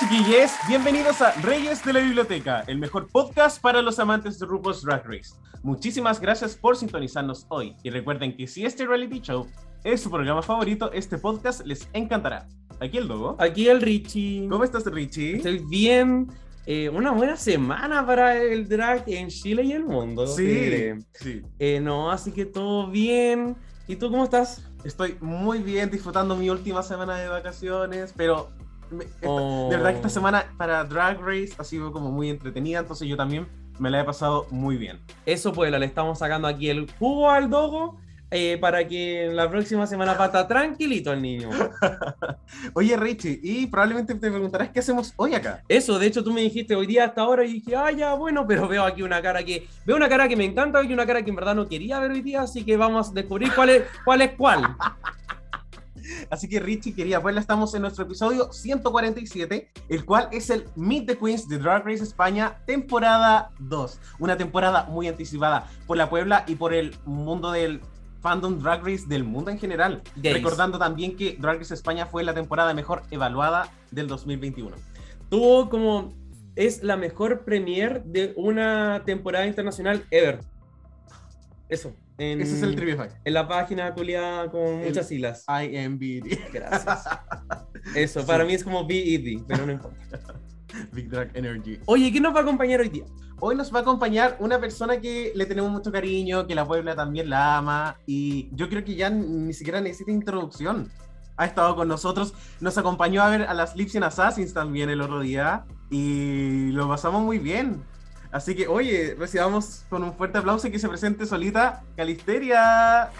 Chiquillos, bienvenidos a Reyes de la Biblioteca, el mejor podcast para los amantes de RuPaul's Drag Race. Muchísimas gracias por sintonizarnos hoy y recuerden que si este reality show es su programa favorito, este podcast les encantará. Aquí el Dogo. Aquí el Richie. ¿Cómo estás Richie? Estoy bien. Eh, una buena semana para el drag en Chile y el mundo. Sí, sí. Eh, no, así que todo bien. ¿Y tú cómo estás? Estoy muy bien disfrutando mi última semana de vacaciones, pero de verdad que esta oh. semana para Drag Race ha sido como muy entretenida, entonces yo también me la he pasado muy bien. Eso pues, le estamos sacando aquí el jugo al dogo eh, para que la próxima semana pata tranquilito el niño. Oye, Richie, y probablemente te preguntarás qué hacemos hoy acá. Eso, de hecho tú me dijiste hoy día hasta ahora y dije, ah, ya, bueno, pero veo aquí una cara que, veo una cara que me encanta y una cara que en verdad no quería ver hoy día, así que vamos a descubrir cuál es cuál. Es cuál. Así que Richie quería verla, estamos en nuestro episodio 147, el cual es el Meet the Queens de Drag Race España, temporada 2. Una temporada muy anticipada por la Puebla y por el mundo del fandom Drag Race del mundo en general. Recordando también que Drag Race España fue la temporada mejor evaluada del 2021. Tuvo como... Es la mejor premier de una temporada internacional ever. Eso. Ese es el trivia En la página culiada con muchas siglas. IMBD. Gracias. Eso, para mí es como BED, pero no importa. Big Drag Energy. Oye, ¿quién nos va a acompañar hoy día? Hoy nos va a acompañar una persona que le tenemos mucho cariño, que la Puebla también la ama, y yo creo que ya ni siquiera necesita introducción. Ha estado con nosotros, nos acompañó a ver a las Lipsian Assassins también el otro día, y lo pasamos muy bien. Así que, oye, recibamos con un fuerte aplauso y que se presente solita Calisteria.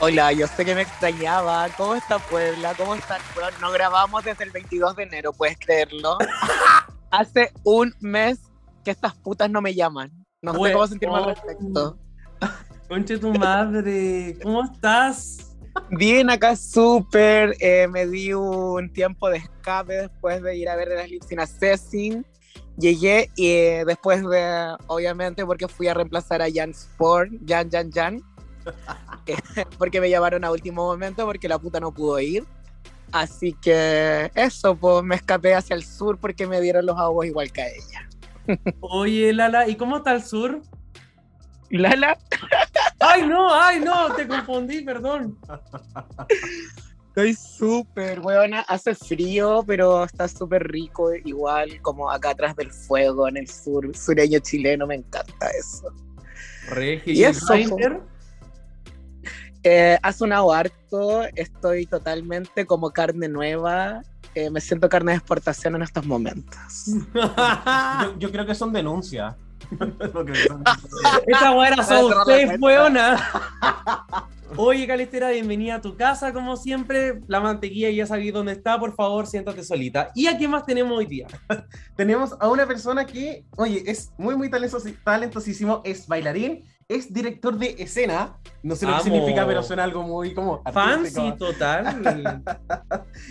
Hola, yo sé que me extrañaba. ¿Cómo está Puebla? ¿Cómo están? no grabamos desde el 22 de enero, ¿puedes creerlo? Hace un mes que estas putas no me llaman. No sé cómo sentirme al respecto. Conche tu madre, ¿cómo estás? Bien, acá súper. Eh, me di un tiempo de escape después de ir a ver las Lips in Assassin llegué y eh, después de, obviamente, porque fui a reemplazar a Jan Sport, Jan, Jan, Jan, porque me llamaron a último momento porque la puta no pudo ir. Así que eso, pues me escapé hacia el sur porque me dieron los aguas igual que a ella. Oye, Lala, ¿y cómo está el sur? Lala. Ay, no, ay, no, te confundí, perdón. Estoy súper, buena, hace frío, pero está súper rico, igual como acá atrás del fuego en el sur, sureño chileno, me encanta eso. ¿Y eso? Eh, ha sonado harto, estoy totalmente como carne nueva, eh, me siento carne de exportación en estos momentos. yo, creo que son denuncias. Esta son seis buenas. Oye, Calistera, bienvenida a tu casa, como siempre. La mantequilla ya sabéis dónde está, por favor, siéntate solita. ¿Y a qué más tenemos hoy día? tenemos a una persona que, oye, es muy, muy talentosísimo, es bailarín, es director de escena. No sé lo que significa, pero suena algo muy como. Fancy, total.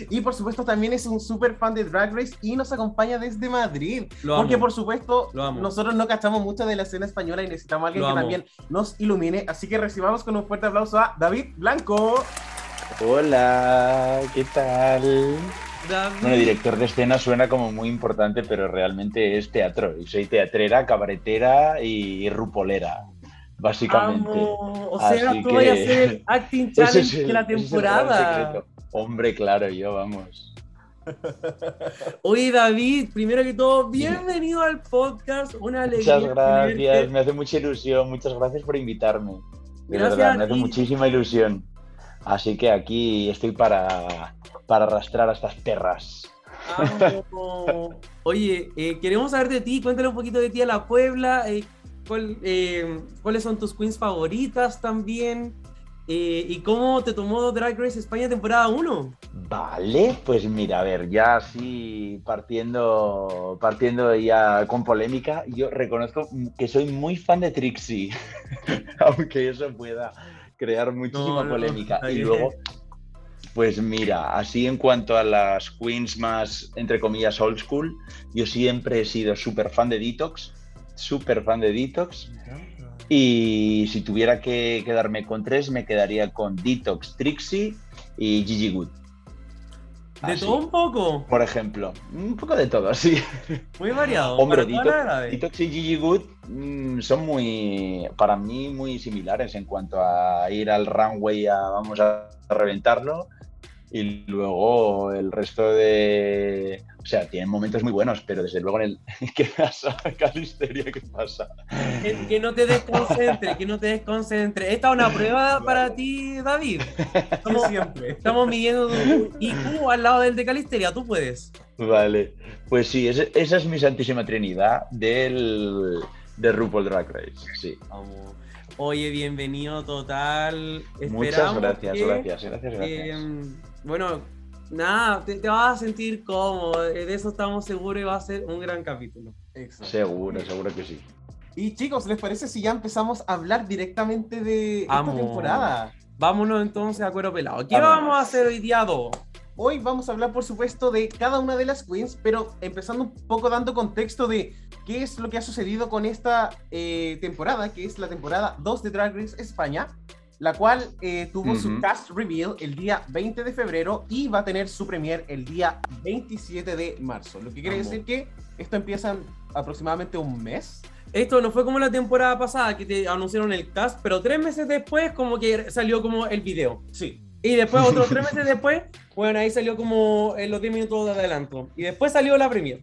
y por supuesto, también es un súper fan de Drag Race y nos acompaña desde Madrid. porque, por supuesto, nosotros no cachamos mucho de la escena española y necesitamos a alguien que también nos ilumine. Así que recibamos con un fuerte aplauso a David Blanco. Hola, ¿qué tal? Bueno, director de escena suena como muy importante, pero realmente es teatro. Y soy teatrera, cabaretera y rupolera básicamente. O sea, tú voy a hacer el acting challenge de la temporada. Hombre, claro, yo vamos. Oye, David, primero que todo, bienvenido al podcast. Una alegría. Muchas gracias, me hace mucha ilusión. Muchas gracias por invitarme. De gracias verdad, me hace muchísima ilusión. Así que aquí estoy para, para arrastrar a estas perras. Oye, eh, queremos saber de ti, cuéntale un poquito de ti a la Puebla. Eh, eh, ¿Cuáles son tus queens favoritas también? Eh, ¿Y cómo te tomó Drag Race España temporada 1? Vale, pues mira, a ver, ya así partiendo, partiendo ya con polémica, yo reconozco que soy muy fan de Trixie, aunque eso pueda crear muchísima polémica. y luego, pues mira, así en cuanto a las queens más, entre comillas, old school, yo siempre he sido súper fan de Detox, súper fan de Detox. Y si tuviera que quedarme con tres, me quedaría con Detox, Trixie y Gigi Good. ¿De todo un poco? Por ejemplo, un poco de todo, sí. Muy variado. Hombre, Detox, y Gigi Good mm, son muy, para mí, muy similares en cuanto a ir al runway a vamos a reventarlo y luego el resto de. O sea, tienen momentos muy buenos, pero desde luego en el. ¿Qué pasa, Calisteria? ¿Qué pasa? Que, no te desconcentre, que no te desconcentre. Esta es una prueba para ti, David. Estamos, siempre. estamos midiendo tu IQ al lado del de Calisteria, tú puedes. Vale, pues sí, esa, es mi santísima trinidad del, de RuPaul Drag Race. Sí. Vamos. Oye, bienvenido total. Muchas gracias, gracias, gracias, gracias. Em, bueno, nada, te, vas a sentir cómodo, de eso estamos seguros y va a ser un gran capítulo. Seguro, seguro que sí. Y chicos, ¿les parece si ya empezamos a hablar directamente de esta temporada? Vámonos entonces a cuero pelado. ¿Qué vamos a hacer hoy día 2? Hoy vamos a hablar, por supuesto, de cada una de las queens, pero empezando un poco dando contexto de qué es lo que ha sucedido con esta eh, temporada, que es la temporada 2 de Drag Race España, la cual eh, tuvo su cast reveal el día 20 de febrero y va a tener su premier el día 27 de marzo. Lo que quiere decir que esto empieza en aproximadamente un mes. Esto no fue como la temporada pasada que te anunciaron el cast, pero tres meses después como que salió como el video. Sí. Y después, otros tres meses después, bueno, ahí salió como en los 10 minutos de adelanto. Y después salió la premier.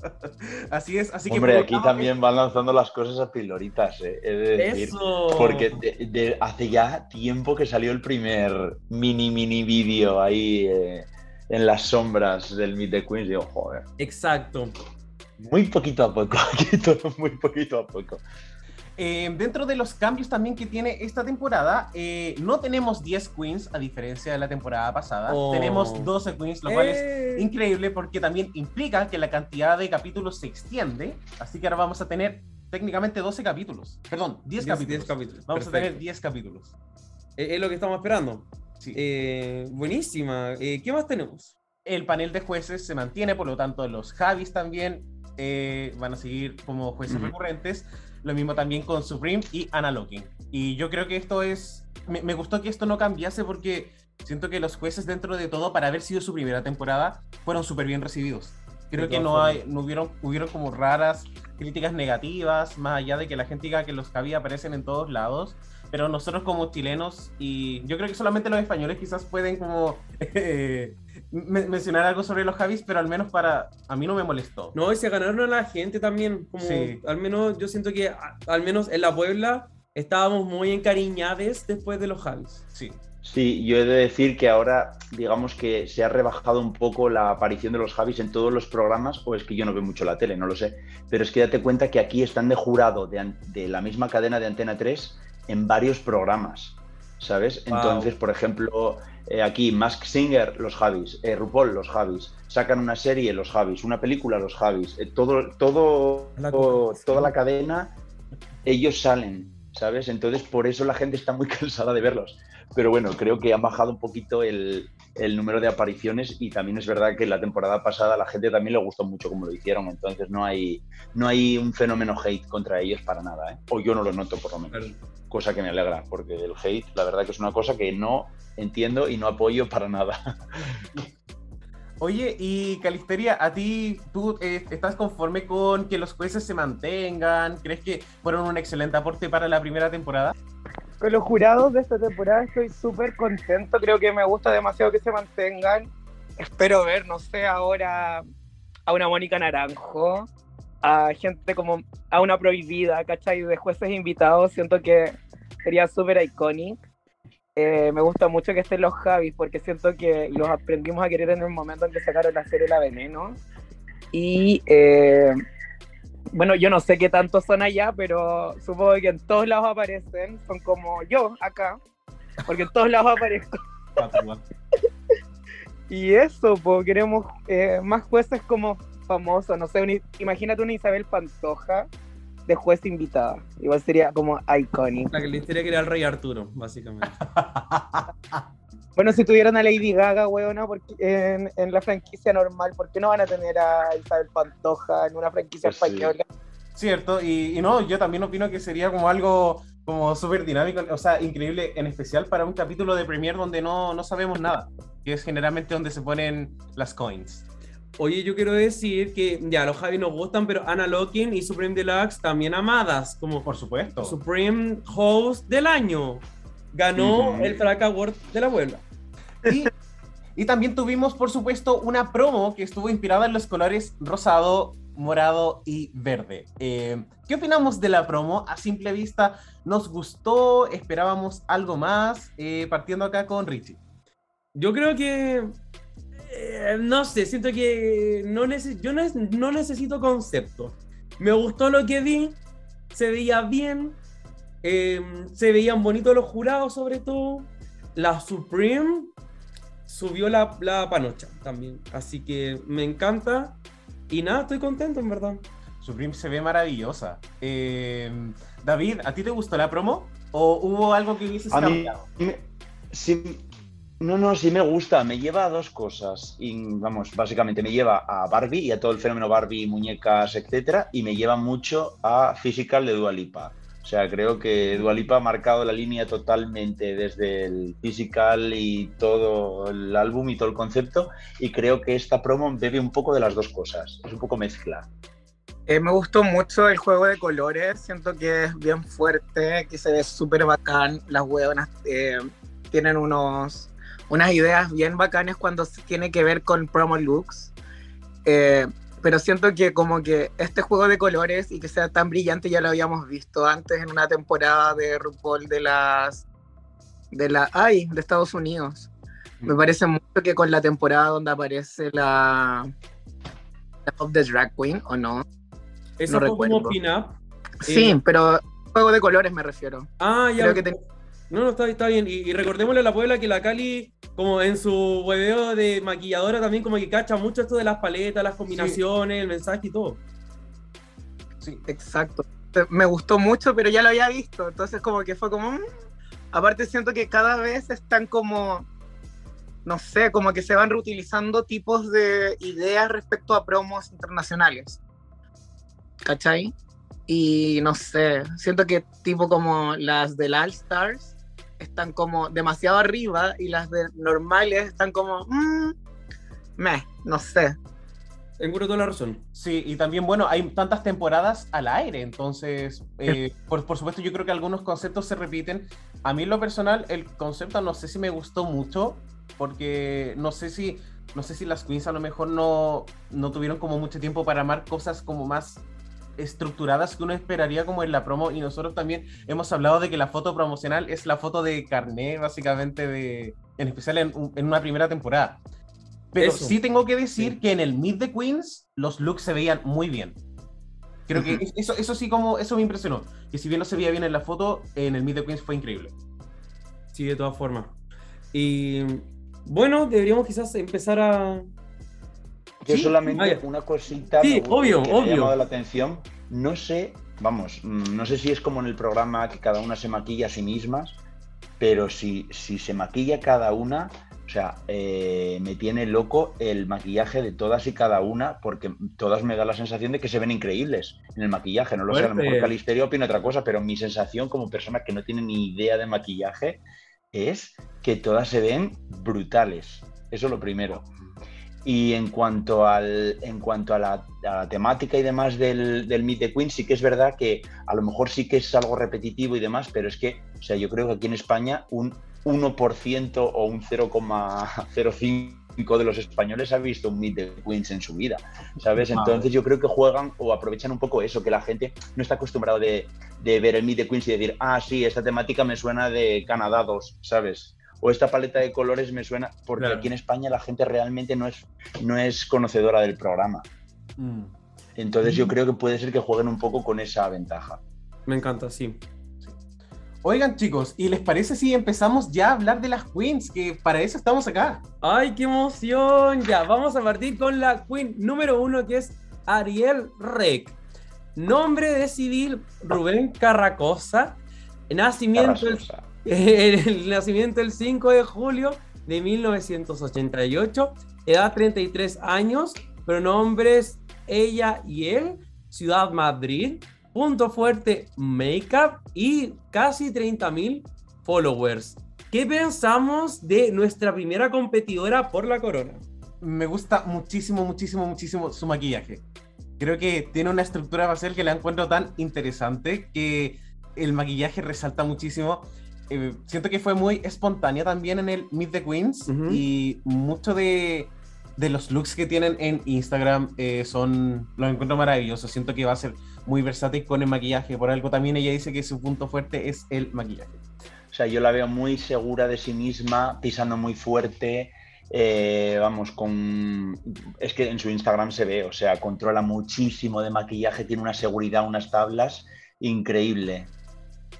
así es, así que. Hombre, aquí también van lanzando las cosas a piloritas, ¿eh? decir, Eso. Porque de, hace ya tiempo que salió el primer mini, mini vídeo ahí eh, en las sombras del Meet the Queens. Digo, joder. Exacto. Muy poquito a poco, aquí todo muy poquito a poco. Eh, dentro de los cambios también que tiene esta temporada, eh, no tenemos 10 queens a diferencia de la temporada pasada. Oh. Tenemos 12 queens, lo cual es eh. increíble porque también implica que la cantidad de capítulos se extiende. Así que ahora vamos a tener técnicamente 12 capítulos. Perdón, 10, capítulos. Vamos a tener 10 capítulos. Es lo que estamos esperando. Sí. buenísima. ¿Qué más tenemos? El panel de jueces se mantiene, por lo tanto, los Javis también van a seguir como jueces recurrentes. Lo mismo también con Supreme y Analoging. Y yo creo que esto es. Me, gustó que esto no cambiase porque siento que los jueces, dentro de todo, para haber sido su primera temporada, fueron súper bien recibidos. Creo que no, hay, no hubieron, hubieron como raras críticas negativas, más allá de que la gente diga que los Javi aparecen en todos lados. Pero nosotros como chilenos, y yo creo que solamente los españoles quizás pueden como eh, mencionar algo sobre los Javis, pero al menos para a mí no me molestó. No, y se ganaron a la gente también, como al menos yo siento que al menos en la Puebla estábamos muy encariñados después de los Javis. Sí. Sí, yo he de decir que ahora, digamos que se ha rebajado un poco la aparición de los Javis en todos los programas, o es que yo no veo mucho la tele, no lo sé, pero es que date cuenta que aquí están de jurado de, de la misma cadena de Antena 3 en varios programas, ¿sabes? Entonces, por ejemplo, eh, aquí Mask Singer, los Javis, eh, RuPaul, los Javis, sacan una serie, los Javis, una película, los Javis, eh, todo, todo, toda la cadena, ellos salen, ¿sabes? Entonces por eso la gente está muy cansada de verlos. Pero bueno, creo que han bajado un poquito el, el, número de apariciones y también es verdad que la temporada pasada a la gente también le gustó mucho como lo hicieron, entonces no hay, no hay un fenómeno hate contra ellos para nada, ¿eh? o yo no lo noto por lo menos, cosa que me alegra, porque el hate la verdad que es una cosa que no entiendo y no apoyo para nada. Oye, y Calisteria, ¿a ti tú eh, estás conforme con que los jueces se mantengan? ¿Crees que fueron un excelente aporte para la primera temporada? Con los jurados de esta temporada estoy súper contento, creo que me gusta demasiado que se mantengan. Espero ver, no sé, ahora a una Mónica Naranjo, a gente como a una prohibida, ¿cachai? De jueces invitados, siento que sería súper icónico. Eh, me gusta mucho que estén los Javis porque siento que los aprendimos a querer en el momento en que sacaron la serie La Veneno. Y eh, bueno, yo no sé qué tanto son allá, pero supongo que en todos lados aparecen. Son como yo acá. porque en todos lados aparezco. y eso, pues queremos eh, más jueces como famosos, no sé, imagínate una Isabel Pantoja de juez invitada. Igual sería como iconic. La que le que era el rey Arturo, básicamente. bueno, si tuvieran a Lady Gaga, weona, porque en, en, la franquicia normal, ¿por qué no van a tener a Isabel Pantoja en una franquicia pues española? Cierto, y, no, yo también opino que sería como algo como súper dinámico, o sea, increíble, en especial para un capítulo de Premiere donde no, no sabemos nada, que es generalmente donde se ponen las coins. Oye, yo quiero decir que ya los Javi nos gustan, pero Anna Locking y Supreme Deluxe también amadas, como por supuesto. Supreme Host del año. Ganó el Frack Award de la abuela. Y, también tuvimos, por supuesto, una promo que estuvo inspirada en los colores rosado, morado y verde. Eh, ¿Qué opinamos de la promo? A simple vista, ¿nos gustó? ¿Esperábamos algo más? Eh, partiendo acá con Richie. Yo creo que eh, no sé, siento que yo no, necesito concepto. Me gustó lo que vi, se veía bien, se veían bonitos los jurados sobre todo. La Supreme subió la, la panocha también, así que me encanta y nada, estoy contento en verdad. Supreme se ve maravillosa. Em, David, ¿a ti te gustó la promo? ¿O hubo algo que hubieses cambiado? sí, no, no, sí me gusta. Me lleva a dos cosas. Y, vamos, básicamente me lleva a Barbie y a todo el fenómeno Barbie, muñecas, etcétera. Y me lleva mucho a Physical de Dualipa. O sea, creo que Dualipa ha marcado la línea totalmente desde el Physical y todo el álbum y todo el concepto. Y creo que esta promo bebe un poco de las dos cosas. Es un poco mezcla. Eh, me gustó mucho el juego de colores. Siento que es bien fuerte, que se ve súper bacán. Las huevonas eh, tienen unos unas ideas bien bacanas cuando tiene que ver con promo looks. Eh, pero siento que como que este juego de colores y que sea tan brillante ya lo habíamos visto antes en una temporada de RuPaul de las de la ay, de Estados Unidos. Me mm. parece mucho que con la temporada donde aparece la, la of the Drag Queen o no. Eso no como pin-up. Sí, eh, pero juego de colores me refiero. Ah, ya. Creo que no, no, está, está bien. Y, recordémosle a la Puebla que la Cali, como en su hueveo de maquilladora, también como que cacha mucho esto de las paletas, las combinaciones, el mensaje y todo. Sí, exacto. Me gustó mucho, pero ya lo había visto. Entonces, como que fue como. Mm". Aparte, siento que cada vez están como. No sé, como que se van reutilizando tipos de ideas respecto a promos internacionales. ¿Cachai? Y no sé, siento que tipo como las del All Stars están como demasiado arriba y las de normales están como, mmm, meh, no sé. Encuentro toda la razón. Sí, y también, bueno, hay tantas temporadas al aire, entonces, eh, por, por, supuesto, yo creo que algunos conceptos se repiten. A mí, en lo personal, el concepto no sé si me gustó mucho, porque no sé si, no sé si las queens a lo mejor no, no tuvieron como mucho tiempo para amar cosas como más estructuradas que uno esperaría como en la promo. Y nosotros también hemos hablado de que la foto promocional es la foto de carné básicamente de en especial en, una primera temporada. Pero sí tengo que decir que en el Meet the Queens los looks se veían muy bien. Creo que eso, eso sí como eso me impresionó que si bien no se veía bien en la foto en el Meet the Queens fue increíble. Sí de todas formas. Y bueno deberíamos quizás empezar a que solamente una cosita sí, obvio, que obvio. me ha llamado la atención. No sé, vamos, mm, no sé si es como en el programa que cada una se maquilla a sí mismas, pero si, si se maquilla cada una, o sea, eh, me tiene loco el maquillaje de todas y cada una, porque todas me da la sensación de que se ven increíbles en el maquillaje. No lo sé, a lo mejor Calisterio opina otra cosa, pero mi sensación como persona que no tiene ni idea de maquillaje es que todas se ven brutales. Eso es lo primero. Y en cuanto, al, en cuanto a, la, temática y demás del, del Meet the Queen, sí que es verdad que a lo mejor sí que es algo repetitivo y demás, pero es que, o sea, yo creo que aquí en España un 1% o un 0,05 de los españoles ha visto un Meet the Queens en su vida, ¿sabes? Entonces yo creo que juegan o aprovechan un poco eso, que la gente no está acostumbrado de, de ver el Meet the Queens y decir, ah, sí, esta temática me suena de Canadá 2, ¿sabes? O esta paleta de colores me suena, porque aquí en España la gente realmente no es, no es conocedora del programa. Mm. Entonces yo creo que puede ser que jueguen un poco con esa ventaja. Me encanta, sí. Oigan chicos, ¿y les parece si empezamos ya a hablar de las queens? Que para eso estamos acá. ¡Ay, qué emoción! Ya, vamos a partir con la queen número uno que es Ariel Rec. Nombre de civil Rubén Carracosa. Nacimiento el, el, nacimiento el 5 de julio de 1988. Edad 33 años. Pronombres ella y él. Ciudad Madrid. Punto fuerte Makeup y casi 30.000 followers. ¿Qué pensamos de nuestra primera competidora por la corona? Me gusta muchísimo, muchísimo, muchísimo su maquillaje. Creo que tiene una estructura facial que la encuentro tan interesante que el maquillaje resalta muchísimo. Eh, siento que fue muy espontánea también en el Meet the Queens y mucho de, de, los looks que tienen en Instagram eh, son, los encuentro maravillosos. Siento que va a ser muy versátil con el maquillaje. Por algo también ella dice que su punto fuerte es el maquillaje. O sea, yo la veo muy segura de sí misma, pisando muy fuerte. Eh, vamos, con. Es que en su Instagram se ve, o sea, controla muchísimo de maquillaje, tiene una seguridad, unas tablas increíble.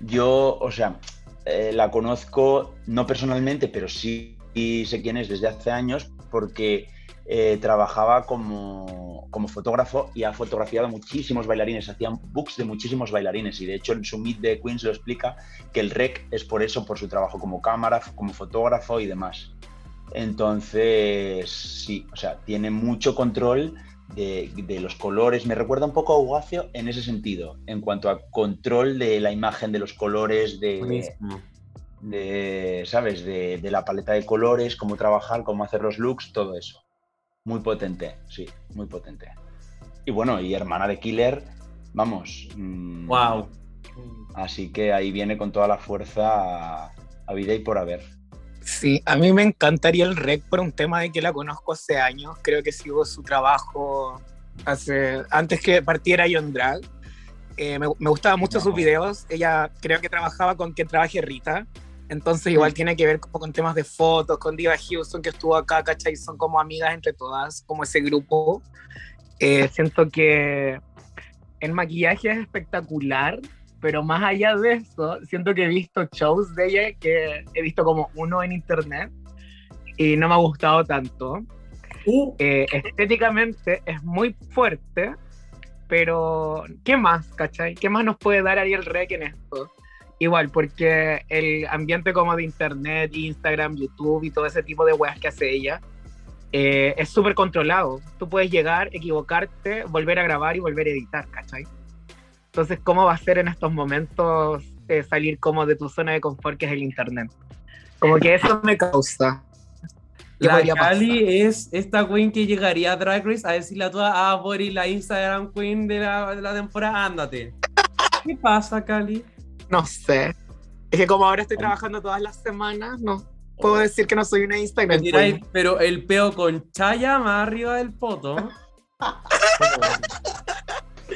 Yo, o sea, eh, la conozco no personalmente, pero sí sé quién es desde hace años, porque eh, trabajaba como, fotógrafo y ha fotografiado muchísimos bailarines, hacían books de muchísimos bailarines y de hecho en su Meet de Queens lo explica que el rec es por eso, por su trabajo como cámara, como fotógrafo y demás. Entonces, sí, o sea, tiene mucho control de, los colores. Me recuerda un poco a Ugacio en ese sentido, en cuanto a control de la imagen, de los colores, de, de ¿sabes? De, de, la paleta de colores, cómo trabajar, cómo hacer los looks, todo eso. Muy potente, sí, muy potente. Y bueno, y hermana de Killer, vamos. wow. Mm, así que ahí viene con toda la fuerza a, vida y por haber. Sí, a mí me encantaría el rec por un tema de que la conozco hace años. Creo que sigo su trabajo hace antes que partiera John Drag. Eh, me, me gustaban mucho sus videos. Ella creo que trabajaba con que trabaje Rita. Entonces igual tiene que ver como con temas de fotos, con Diva Houston que estuvo acá, ¿cachai? Son como amigas entre todas, como ese grupo. Eh, siento que el maquillaje es espectacular, pero más allá de eso, siento que he visto shows de ella que he visto como uno en internet y no me ha gustado tanto. Uh. Eh, estéticamente es muy fuerte, pero ¿qué más, cachai? ¿Qué más nos puede dar Ariel Rec en esto? Igual, porque el ambiente como de internet, Instagram, YouTube y todo ese tipo de weas que hace ella eh, es súper controlado. Tú puedes llegar, equivocarte, volver a grabar y volver a editar, ¿cachai? Entonces, ¿cómo va a ser en estos momentos eh, salir como de tu zona de confort que es el internet? Como que eso me causa. La Cali es esta queen que llegaría a Drag Race a decirle a toda, ah, Boris, la Instagram queen de la, de la temporada, ándate. ¿Qué pasa, Cali? No sé. Es que como ahora estoy trabajando todas las semanas, no puedo oh. decir que no soy una Instagram. pero el peo con Chaya más arriba del foto.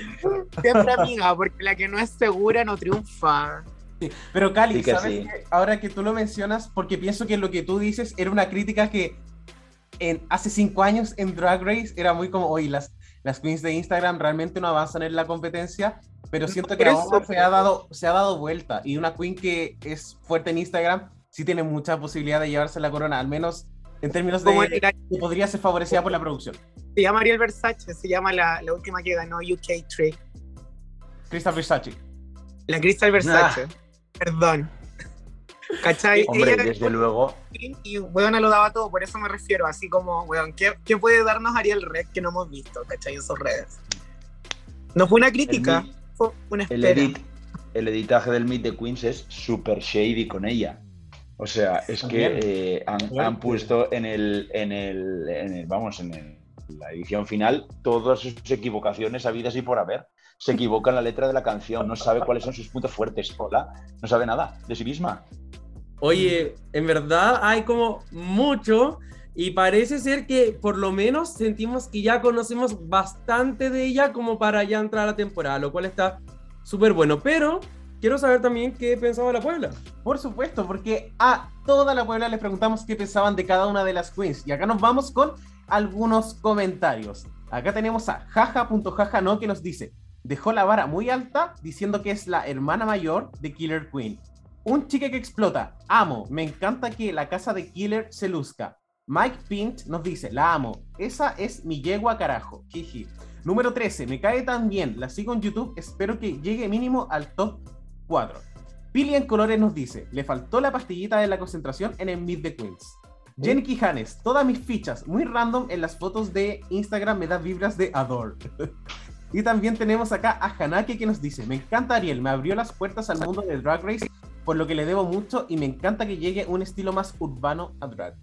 Siempre amiga, porque la que no es segura no triunfa. Pero Cali, ¿sabes ahora que tú lo mencionas, porque pienso que lo que tú dices era una crítica que en, hace cinco años en Drag Race era muy como, oye, las, las queens de Instagram realmente no avanzan en la competencia, pero siento que ahora se ha, dado, se ha dado vuelta y una queen que es fuerte en Instagram sí tiene mucha posibilidad de llevarse la corona, al menos en términos de que podría ser favorecida por la producción. Se llama Ariel Versace, se llama la, la última que ganó UK Trick. Crystal Versace. La Crystal Versace. Perdón. ¿Cachai? Hombre, desde luego. Y weón lo daba todo, por eso me refiero, así como, weón, ¿qué, ¿qué, puede darnos Ariel Red que no hemos visto, ¿cachai? En sus redes. No fue una crítica, fue una espera. El, el editaje del Meet the Queens es super shady con ella. O sea, es que eh, han, han, puesto en el, en el, en el vamos, en la edición final todas sus equivocaciones habidas y por haber se equivoca en la letra de la canción, no sabe cuáles son sus puntos fuertes. Hola, no sabe nada de sí misma. Oye, en verdad hay como mucho y parece ser que por lo menos sentimos que ya conocemos bastante de ella como para ya entrar a la temporada, lo cual está súper bueno. Pero quiero saber también qué pensaba la Puebla. Por supuesto, porque a toda la Puebla les preguntamos qué pensaban de cada una de las queens. Y acá nos vamos con algunos comentarios. Acá tenemos a jaja.jaja no que nos dice, dejó la vara muy alta diciendo que es la hermana mayor de Killer Queen un chique que explota. Amo. Me encanta que la casa de Killer se luzca. Mike Pint nos dice, la amo. Esa es mi yegua carajo. Jiji. Número 13. Me cae tan bien. La sigo en YouTube. Espero que llegue mínimo al top 4. Pili en colores nos dice, le faltó la pastillita de la concentración en el Meet the Queens. Jenny Quijanes, todas mis fichas, muy random en las fotos de Instagram me da vibras de Adore. y también tenemos acá a Hanake que nos dice, me encanta Ariel, me abrió las puertas al mundo del Drag Race, por lo que le debo mucho y me encanta que llegue un estilo más urbano a Drag.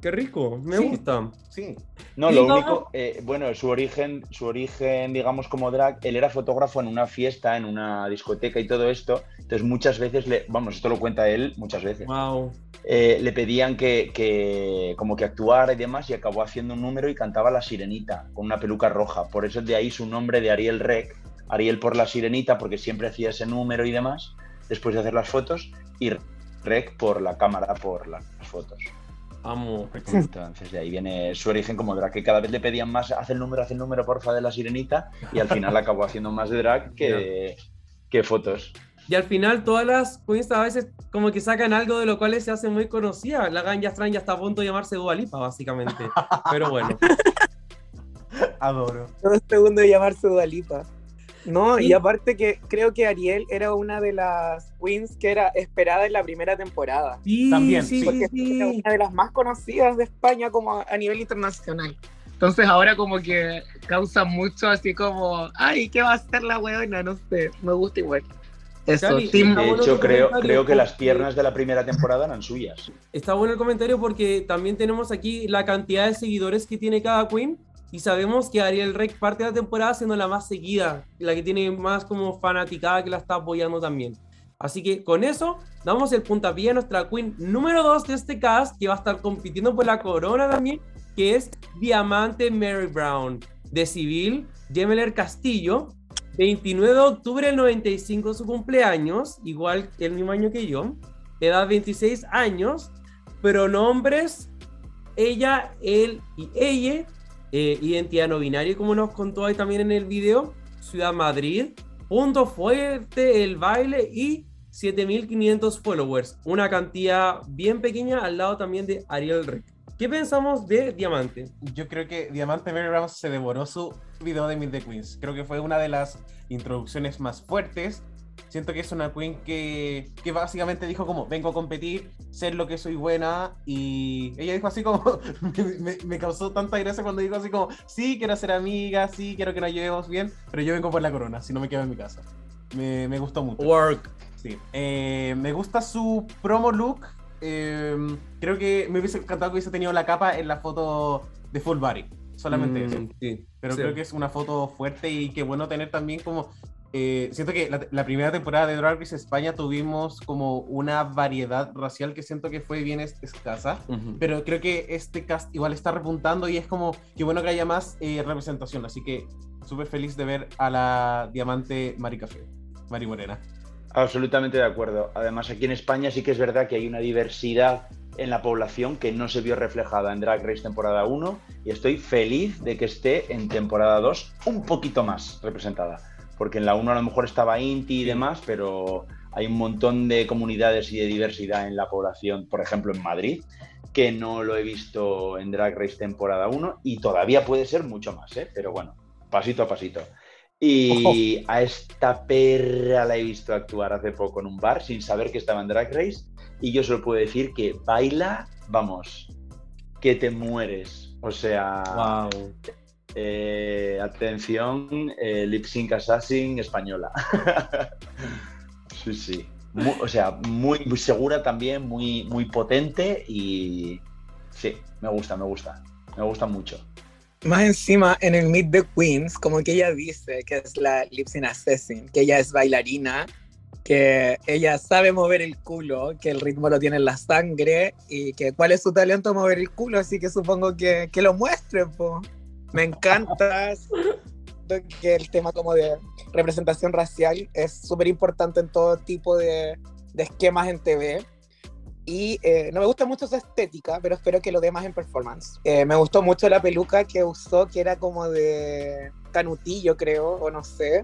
Qué rico, me gusta. Sí. No, lo único, eh, bueno, su origen, su origen, digamos, como drag, él era fotógrafo en una fiesta, en una discoteca y todo esto. Entonces, muchas veces, le, vamos, esto lo cuenta él muchas veces. Wow. Eh, le pedían que, como que actuara y demás y acabó haciendo un número y cantaba La Sirenita con una peluca roja. Por eso es de ahí su nombre de Ariel Rec, Ariel por La Sirenita porque siempre hacía ese número y demás después de hacer las fotos y Rec por la cámara, por las fotos. Amo. Entonces de ahí viene su origen como drag, que cada vez le pedían más, haz el número, haz el número, porfa, de la sirenita, y al final acabó haciendo más de drag que, que fotos. Y al final todas las queens a veces como que sacan algo de lo cual se hace muy conocida. La Ganja Strang ya está a punto de llamarse Dualipa, básicamente. Pero bueno. Adoro. Todo segundo de llamarse Dualipa. No, y aparte que creo que Ariel era una de las queens que era esperada en la primera temporada. Sí, También, sí, porque sí. era una de las más conocidas de España como a nivel internacional. Entonces ahora como que causa mucho así como, ay, ¿qué va a hacer la weona? No sé, me gusta igual. Eso, de hecho, creo, creo que las piernas de la primera temporada eran suyas. Está bueno el comentario porque también tenemos aquí la cantidad de seguidores que tiene cada queen y sabemos que Ariel Rec parte de la temporada siendo la más seguida, la que tiene más como fanaticada que la está apoyando también. Así que con eso damos el puntapié a nuestra queen número 2 de este cast que va a estar compitiendo por la corona también, que es Diamante Mary Brown de Civil, Gemeler Castillo, 29 de octubre del 95 su cumpleaños, igual el mismo año que yo, edad 26 años, pronombres ella, él y ella, eh, identidad no binaria como nos contó ahí también en el video, Ciudad Madrid, punto fuerte el baile y 7500 followers, una cantidad bien pequeña al lado también de Ariel Rec. ¿Qué pensamos de Diamante? Yo creo que Diamante Mary Brown se devoró su video de Meet the Queens. Creo que fue una de las introducciones más fuertes. Siento que es una queen que, que básicamente dijo como, vengo a competir, ser lo que soy buena. Y ella dijo así como, me, me, causó tanta gracia cuando dijo así como, sí, quiero ser amiga, sí, quiero que nos llevemos bien, pero yo vengo por la corona, si no me quedo en mi casa. Me, me gustó mucho. Work. Sí. Eh, me gusta su promo look. Eh, creo que me hubiese encantado que hubiese tenido la capa en la foto de Full Body. Solamente Mm, eso. sí, Pero sí. creo que es una foto fuerte y qué bueno tener también como... eh, siento que la, la primera temporada de Drag Race España tuvimos como una variedad racial que siento que fue bien es- escasa. Ujú. Pero creo que este cast igual está repuntando y es como que bueno que haya más eh, representación. Así que súper feliz de ver a la diamante Mari Café, Mari Morena. Absolutamente de acuerdo. Además, aquí en España sí que es verdad que hay una diversidad en la población que no se vio reflejada en Drag Race temporada 1 y estoy feliz de que esté en temporada 2 un poquito más representada. Porque en la 1 a lo mejor estaba Inti y demás, pero hay un montón de comunidades y de diversidad en la población, por ejemplo en Madrid, que no lo he visto en Drag Race temporada 1 y todavía puede ser mucho más, ¿eh? pero bueno, pasito a pasito. Y a esta perra la he visto actuar hace poco en un bar sin saber que estaba en Drag Race. Y yo solo puedo decir que baila, vamos, que te mueres. O sea, Wow. Eh, atención, eh, lip sync assassin española. sí, sí. Mu- o sea, muy, muy segura también, muy, muy potente y sí, me gusta, me gusta. Me gusta mucho. Más encima, en el Meet the Queens, como que ella dice que es la Lip Sync Assassin, que ella es bailarina, que ella sabe mover el culo, que el ritmo lo tiene en la sangre y que cuál es su talento mover el culo, así que supongo que, que lo muestre, po. Me encanta que el tema como de representación racial es súper importante en todo tipo de, de esquemas en TV. Y eh, no me gusta mucho su estética, pero espero que lo dé más en performance. Eh, me gustó mucho la peluca que usó, que era como de canutillo, creo, o no sé.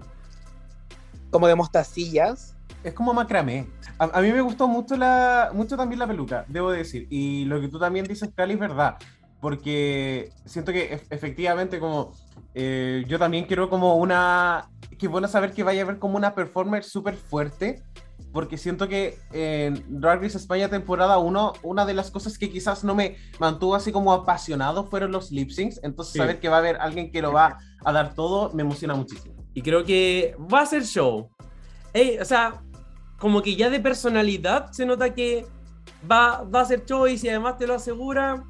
Como de mostacillas. es como macramé. A, mí me gustó mucho, la, mucho también la peluca, debo decir. Y lo que tú también dices, Cali, es verdad. Porque siento que efectivamente como eh, yo también quiero como una... Que bueno saber que vaya a haber como una performer súper fuerte. Porque siento que en Drag Race España temporada 1, una de las cosas que quizás no me mantuvo así como apasionado fueron los lip syncs. Entonces saber que va a haber alguien que lo va a dar todo me emociona muchísimo. Y creo que va a ser show. o sea, como que ya de personalidad se nota que va, va a ser show y si además te lo asegura,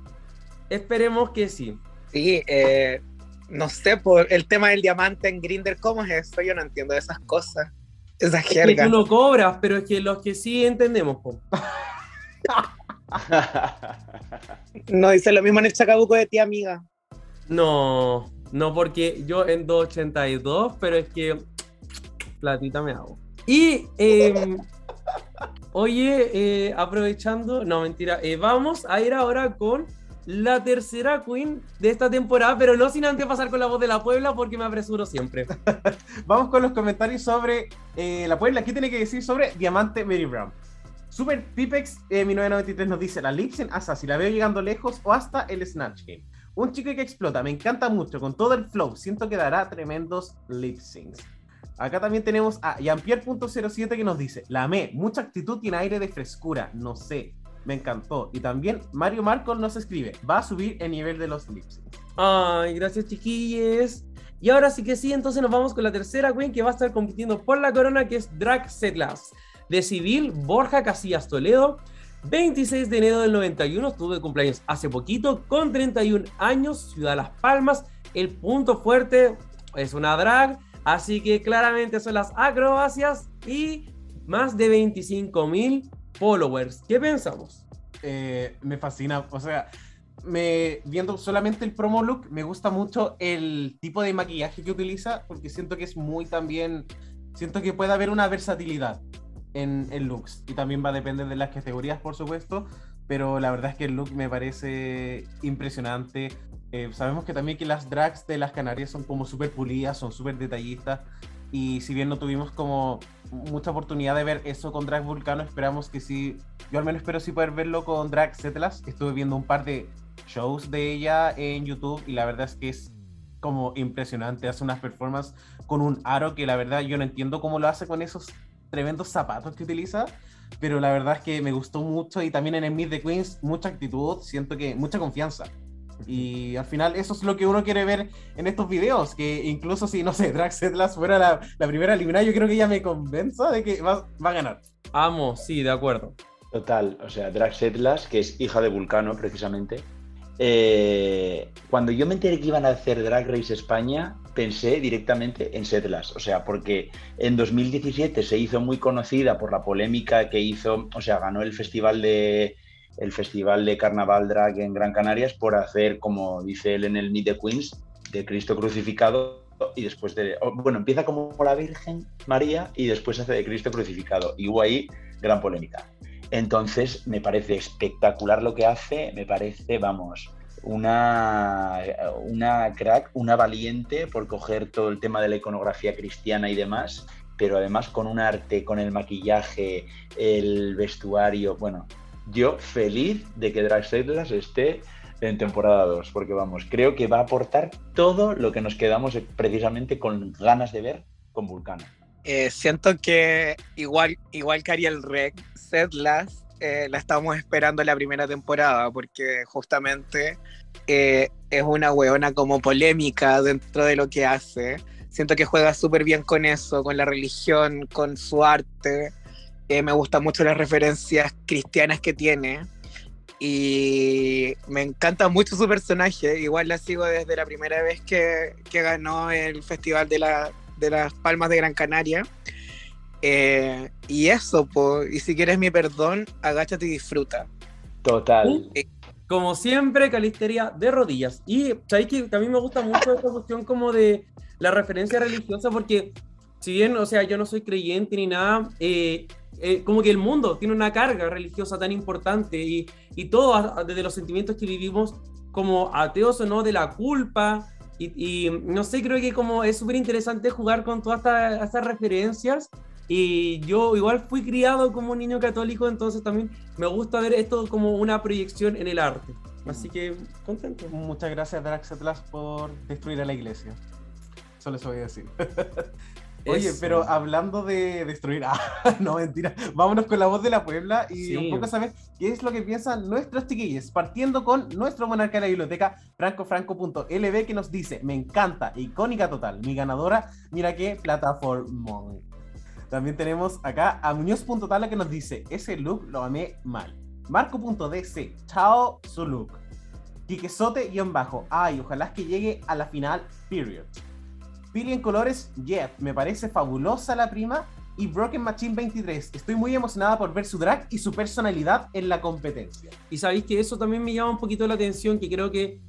esperemos que sí. Sí, eh, no sé, por el tema del diamante en Grinder, ¿cómo es eso? Yo no entiendo esas cosas, esa jerga. Es que tú no cobras, pero es que los que sí entendemos, no dice lo mismo en el chacabuco de ti, amiga. No, no, porque yo en 282, pero es que platita me hago. Y, em, oye, eh, aprovechando, no mentira, eh, vamos a ir ahora con la tercera queen de esta temporada, pero no sin antes pasar con la voz de la Puebla porque me apresuro siempre. vamos con los comentarios sobre eh, la Puebla. ¿Qué tiene que decir sobre Diamante Mary Brown? Super Pipex 1993 nos dice: La Lipsin asa si la veo llegando lejos o hasta el Snatch Game. Un chico que explota, me encanta mucho, con todo el flow. Siento que dará tremendos lip syncs. Acá también tenemos a Jean-Pierre.07 que nos dice, la amé, mucha actitud y aire de frescura, no sé, me encantó. Y también Mario Marcos nos escribe, va a subir el nivel de los lips. Ay, gracias chiquilles. Y ahora sí que sí, entonces nos vamos con la tercera queen que va a estar compitiendo por la corona, que es Drag Setlas. De civil, Borja Casillas Toledo. 26 de enero del 91, tuve cumpleaños hace poquito, con 31 años, Ciudad Las Palmas. El punto fuerte es una drag Así que claramente son las acrobacias y más de 25 mil followers. ¿Qué pensamos? Eh, me fascina, o sea, me, viendo solamente el promo look, me gusta mucho el tipo de maquillaje que utiliza, porque siento que es muy también, siento que puede haber una versatilidad en, en looks, y también va a depender de las categorías, por supuesto, pero la verdad es que el look me parece impresionante. Eh, sabemos que también que las drags de las Canarias son como súper pulidas, son súper detallistas. Y si bien no tuvimos como mucha oportunidad de ver eso con Drag Vulcano, esperamos que sí. Yo al menos espero sí poder verlo con Drag Setlas. Estuve viendo un par de shows de ella en YouTube y la verdad es que es como impresionante. Hace unas performances con un aro que la verdad yo no entiendo cómo lo hace con esos tremendos zapatos que utiliza. Pero la verdad es que me gustó mucho y también en el Meet the Queens mucha actitud, siento que mucha confianza. Y al final eso es lo que uno quiere ver en estos videos, que incluso si, no sé, Drag Setlas fuera la, la, primera eliminada, yo creo que ella me convenza de que va, va, a ganar. Amo, sí, de acuerdo. Total, o sea, Drag Setlas, que es hija de Vulcano precisamente, eh, cuando yo me enteré que iban a hacer Drag Race España, pensé directamente en Setlas, o sea, porque en 2017 se hizo muy conocida por la polémica que hizo, o sea, ganó el festival de el Festival de Carnaval Drag en Gran Canarias por hacer, como dice él en el Meet the Queens, de Cristo crucificado y después de... Bueno, empieza como la Virgen María y después hace de Cristo crucificado. Y hubo ahí gran polémica. Entonces, me parece espectacular lo que hace, me parece, vamos, una, una crack, una valiente por coger todo el tema de la iconografía cristiana y demás, pero además con un arte, con el maquillaje, el vestuario, bueno, yo feliz de que Drag esté en temporada 2, porque vamos, creo que va a aportar todo lo que nos quedamos precisamente con ganas de ver con Vulcano. Eh, siento que igual, igual que Ariel Rec, Setlas eh, la estamos esperando la primera temporada, porque justamente eh, es una weona como polémica dentro de lo que hace. Siento que juega súper bien con eso, con la religión, con su arte me gustan mucho las referencias cristianas que tiene. Y me encanta mucho su personaje. Igual la sigo desde la primera vez que, que ganó el Festival de, la, de, las Palmas de Gran Canaria. Eh, y eso, y si quieres mi perdón, agáchate y disfruta. Total. como siempre, calistería de rodillas. Y sabéis que también me gusta mucho esta cuestión como de la referencia religiosa, porque si bien, o sea, yo no soy creyente ni nada, eh, eh, como que el mundo tiene una carga religiosa tan importante y, y todo desde los sentimientos que vivimos como ateos o no, de la culpa. Y, no sé, creo que como es súper interesante jugar con todas estas, referencias Y yo igual fui criado como un niño católico, entonces también me gusta ver esto como una proyección en el arte. Así que contento. Muchas gracias, Drax Atlas, por destruir a la iglesia. Solo eso voy a decir. Oye, pero hablando de destruir, ah, no mentira, vámonos con la voz de la Puebla y un poco saber qué es lo que piensan nuestros chiquillos, partiendo con nuestro monarca de la biblioteca, francofranco.lb, que nos dice, me encanta, icónica total, mi ganadora, mira qué plataforma. También tenemos acá a Muñoz.tala que nos dice, ese look lo amé mal. Marco.dc, chao su look. Quiquesote guion bajo, ay, ojalá que llegue a la final, period. Billy en colores, Jeff, me parece fabulosa la prima. Y Broken Machine 23, estoy muy emocionada por ver su drag y su personalidad en la competencia. Y sabéis que eso también me llama un poquito la atención, que creo que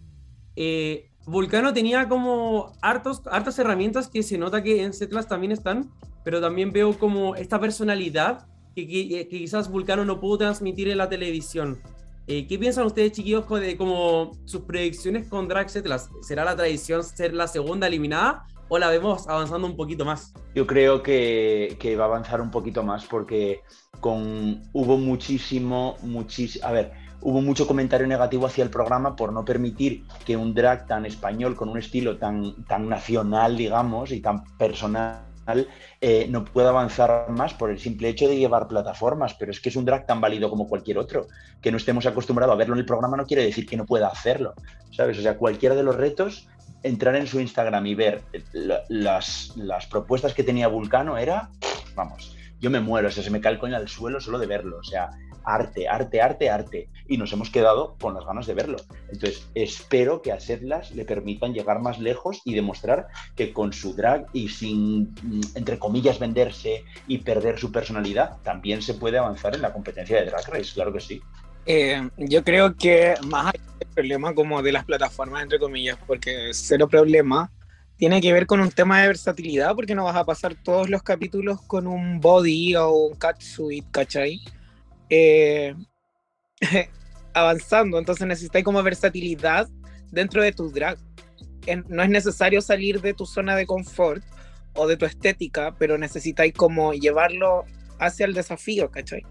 eh, Vulcano tenía como hartos, hartas herramientas que se nota que en Setlas también están, pero también veo como esta personalidad que, que, quizás Vulcano no pudo transmitir en la televisión. Eh, ¿Qué piensan ustedes, chiquillos, de como sus predicciones con Drag Setlas? ¿Será la tradición ser la segunda eliminada o la vemos avanzando un poquito más? Yo creo que, va a avanzar un poquito más porque con, hubo muchísimo, muchísimo, a ver, hubo mucho comentario negativo hacia el programa por no permitir que un drag tan español, con un estilo tan, tan nacional, digamos, y tan personal, eh, no pueda avanzar más por el simple hecho de llevar plataformas, pero es que es un drag tan válido como cualquier otro. Que no estemos acostumbrados a verlo en el programa no quiere decir que no pueda hacerlo, ¿sabes? O sea, cualquiera de los retos entrar en su Instagram y ver las, las propuestas que tenía Vulcano era, vamos, yo me muero, o sea, se me cae el coño al suelo solo de verlo, o sea, arte, arte, arte, arte. Y nos hemos quedado con las ganas de verlo. Entonces, espero que a Setlas le permitan llegar más lejos y demostrar que con su drag y sin, mm, entre comillas, venderse y perder su personalidad, también se puede avanzar en la competencia de Drag Race, claro que sí. Eh, yo creo que más allá del problema como de las plataformas, entre comillas, porque cero problema, tiene que ver con un tema de versatilidad, porque no vas a pasar todos los capítulos con un body o un catsuit, ¿cachai? Eh, avanzando, entonces necesitáis como versatilidad dentro de tu drag. no es necesario salir de tu zona de confort o de tu estética, pero necesitáis como llevarlo hacia el desafío, ¿cachai?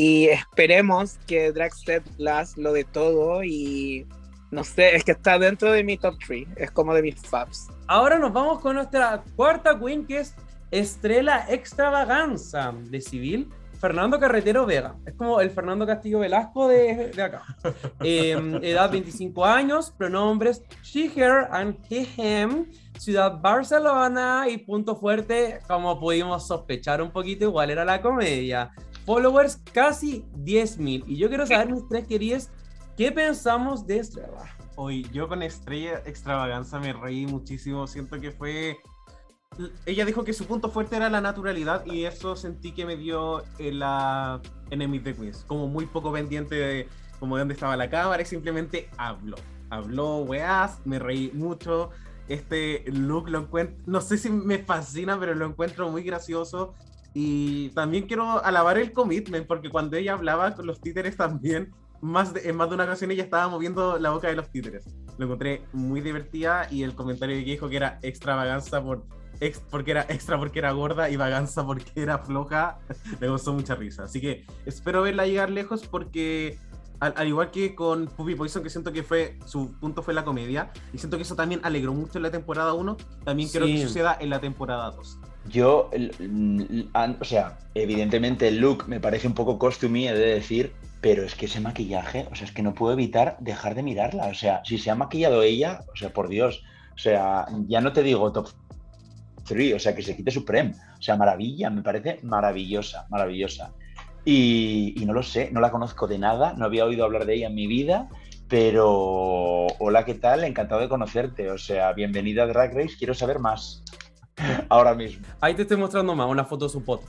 Y esperemos que Dragset las lo de todo y no sé, es que está dentro de mi top 3, es como de mis faps. Ahora nos vamos con nuestra cuarta queen que es Estrella Extravaganza de Civil. Fernando Carretero Vega. Es como el Fernando Castillo Velasco de, de acá. Em, edad 25 años, pronombres she, her and he, him. Ciudad Barcelona y punto fuerte, como pudimos sospechar un poquito, igual era la comedia followers casi 10.000. Y yo quiero saber, mis tres queridos, ¿qué pensamos de Estrella? Hoy yo con Estrella Extravaganza me reí muchísimo. Siento que fue. Ella dijo que su punto fuerte era la naturalidad y eso sentí que me dio en la Enemy the Queens. Como muy poco pendiente de como de dónde estaba la cámara y simplemente habló. Habló, weás, me reí mucho. Este look lo encuentro, no sé si me fascina, pero lo encuentro muy gracioso. Y también quiero alabar el commitment, porque cuando ella hablaba con los títeres también, más en más de una ocasión ella estaba moviendo la boca de los títeres. Lo encontré muy divertida y el comentario que dijo que era extravaganza por, ex, porque era extra porque era gorda y vaganza porque era floja, me gustó mucha risa. Así que espero verla llegar lejos porque al, igual que con Puppy Poison, que siento que fue su punto fue la comedia, y siento que eso también alegró mucho en la temporada 1, también quiero que suceda en la temporada 2. Yo, o sea, evidentemente el look me parece un poco costumí, he de decir, pero es que ese maquillaje, o sea, es que no puedo evitar dejar de mirarla. O sea, si se ha maquillado ella, o sea, por Dios, o sea, ya no te digo top 3, o sea, que se quite Supreme. O sea, maravilla, me parece maravillosa, maravillosa. Y, y, no lo sé, no la conozco de nada, no había oído hablar de ella en mi vida, pero hola, ¿qué tal? Encantado de conocerte. O sea, bienvenida a Drag Race, quiero saber más. Ahora mismo. Ahí te estoy mostrando más una foto de su pot.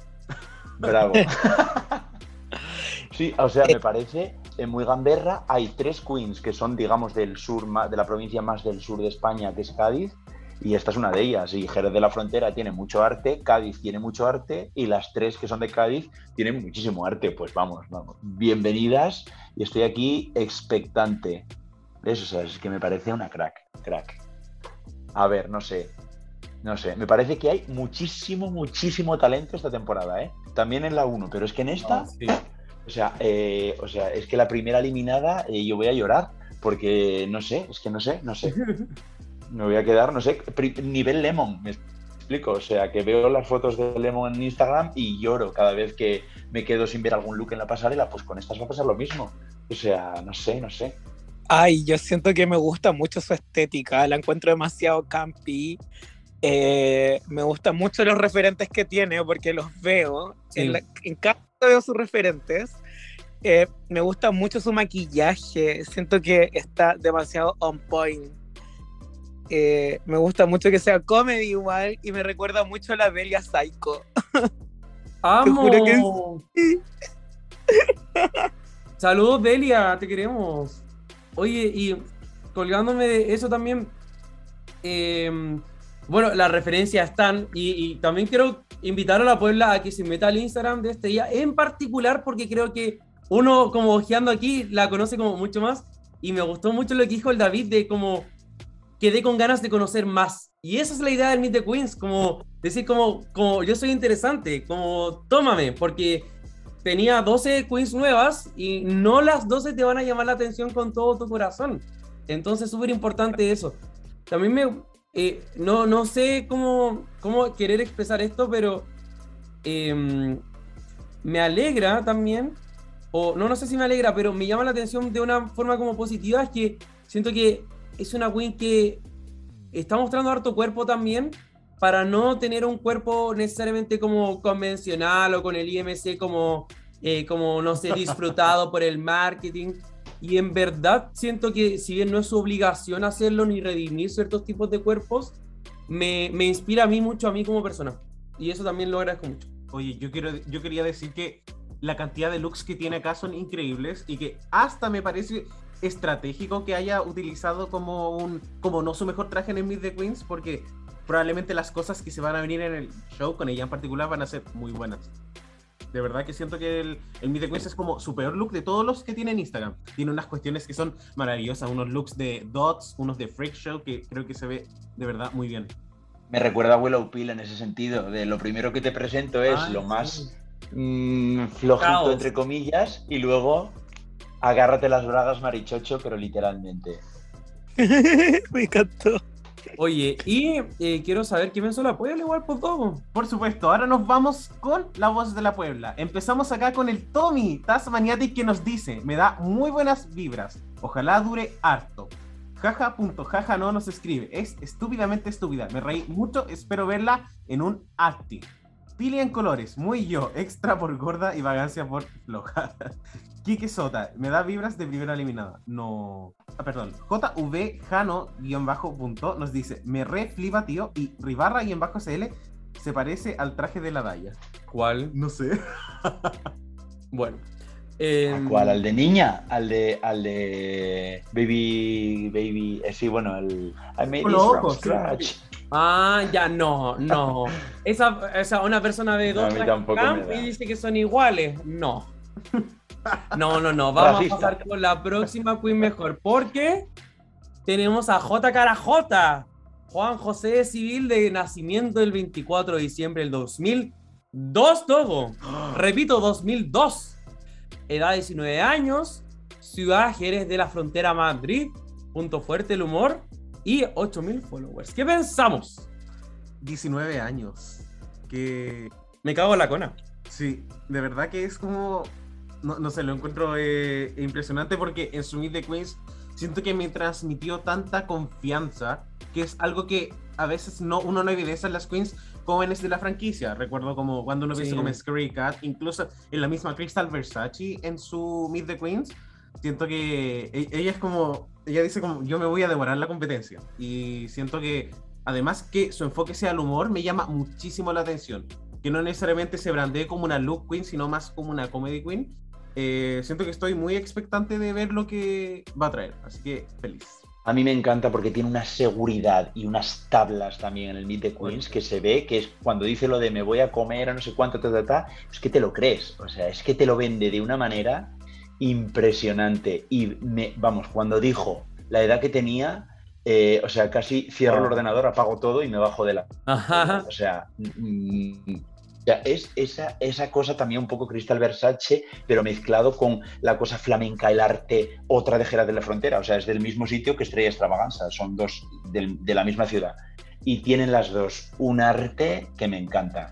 Bravo. sí, o sea, me parece muy gamberra. Hay tres queens que son, digamos, del sur, de la provincia más del sur de España, que es Cádiz. Y esta es una de ellas. Y Jerez de la Frontera tiene mucho arte, Cádiz tiene mucho arte, y las tres que son de Cádiz tienen muchísimo arte. Pues vamos, vamos. Bienvenidas. Y estoy aquí expectante. Eso, es que me parece una crack, crack. A ver, no sé. No sé, me parece que hay muchísimo, muchísimo talento esta temporada, ¿eh? También en la 1, pero es que en esta, Ah, o, sea, eh, o sea, es que la primera eliminada eh, yo voy a llorar, porque no sé, es que no sé, no sé. Me voy a quedar, no sé, nivel Lemon, me explico. O sea, que veo las fotos de Lemon en Instagram y lloro cada vez que me quedo sin ver algún look en la pasarela, pues con estas va a pasar lo mismo. O sea, no sé, no sé. Ay, yo siento que me gusta mucho su estética, la encuentro demasiado campi. Eh, me gustan mucho los referentes que tiene porque los veo. Sí. En, la- en cada veo sus referentes. Eh, me gusta mucho su maquillaje, siento que está demasiado on point. Eh, me gusta mucho que sea comedy igual y me recuerda mucho a la Delia Psycho. ¡Amo! juro que Saludos, Delia, te queremos. Oye, y colgándome de eso también, eh, bueno, las referencias están, y, y también quiero invitar a la Puebla a que se meta al Instagram de este día, en particular porque creo que uno, como ojeando aquí, la conoce como mucho más, y me gustó mucho lo que dijo el David de como quedé con ganas de conocer más. Y esa es la idea del Meet the Queens, como decir como, como yo soy interesante, como tómame, porque tenía 12 queens nuevas y no las 12 te van a llamar la atención con todo tu corazón. Entonces, súper importante eso. También me, eh, no, no sé cómo, cómo querer expresar esto, pero em, me alegra también, o no, no sé si me alegra, pero me llama la atención de una forma como positiva, es que siento que es una queen que está mostrando harto cuerpo también, para no tener un cuerpo necesariamente como convencional o con el IMC como, eh, como no sé, disfrutado por el marketing. Y en verdad siento que si bien no es su obligación hacerlo ni redimir ciertos tipos de cuerpos, me, me inspira a mí mucho, a mí como persona. Y eso también lo agradezco mucho. Oye, yo, quiero, yo quería decir que la cantidad de looks que tiene acá son increíbles y que hasta me parece estratégico que haya utilizado como un como no su mejor traje en el Meet the Queens porque probablemente las cosas que se van a venir en el show con ella en particular van a ser muy buenas. De verdad que siento que el, el Meet the Queens es como su peor look de todos los que tiene en Instagram. Tiene unas cuestiones que son maravillosas, unos looks de dots, unos de freak show que creo que se ve de verdad muy bien. Me recuerda a Willow Pill en ese sentido, de lo primero que te presento es Ay, lo sí. más mm, flojito, Caos. entre comillas, y luego agárrate las bragas marichocho, pero literalmente. me encantó. Oye, y eh, quiero saber qué pensó la Puebla igual por todo. Por supuesto, ahora nos vamos con la voz de la Puebla. Empezamos acá con el Tommy Tasmaniatic que nos dice, me da muy buenas vibras, ojalá dure harto. Jaja.jaja no nos escribe, es estúpidamente estúpida, me reí mucho, espero verla en un acting. Pili en colores, muy yo, extra por gorda y vagancia por floja. Kike Sota, me da vibras de primera eliminada. No. Ah, perdón. JV Jano guion bajo punto nos dice, me re flipa tío y Ribarra guion bajo CL se parece al traje de la Daya. ¿Cuál? No sé. Bueno. ¿A em, cuál? ¿Al de niña? ¿Al de, al de Baby, Baby, eh, sí, bueno, el I made this from scratch. Ah, ya no, no. Esa, esa una persona de No, dos a mí trajes tampoco camp me da. y dice que son iguales. No. No, no, no. Vamos Racista. a pasar con la próxima Queen mejor. Porque tenemos a J. Cara J. Juan José Civil de nacimiento el 24 de diciembre del 2002 todo. Repito, 2002. Edad 19 años. Ciudad Jerez de la Frontera Madrid. Punto fuerte el humor. Y 8000 followers. ¿Qué pensamos? 19 años. Que Me cago en la cona. sí, de verdad que es como. No, no sé, lo encuentro eh, impresionante porque en su Meet the Queens siento que me transmitió tanta confianza que es algo que a veces no, uno no evidencia en las Queens jóvenes de la franquicia. Recuerdo como cuando uno Sí. vio como Scary Cat, incluso en la misma Crystal Versace en su Meet the Queens. Siento que e- ella es como, ella dice como, yo me voy a devorar la competencia. Y siento que, además que su enfoque sea el humor, me llama muchísimo la atención. Que no necesariamente se brandee como una look queen, sino más como una comedy queen. Eh, siento que estoy muy expectante de ver lo que va a traer. Así que feliz. A mí me encanta porque tiene una seguridad y unas tablas también en el Meet the Queens que se ve que es cuando dice lo de me voy a comer a no sé cuánto, ta, ta, ta, es que te lo crees. O sea, es que te lo vende de una manera impresionante. Y me, vamos, cuando dijo la edad que tenía, eh, o sea, casi cierro el ordenador, apago todo y me bajo de la... O sea, mm, es esa, esa cosa también un poco Cristal Versace, pero mezclado con la cosa flamenca, el arte, otra de Jerez de la Frontera. O sea, es del mismo sitio que Estrella Extravaganza, son dos de la misma ciudad. Y tienen las dos un arte que me encanta.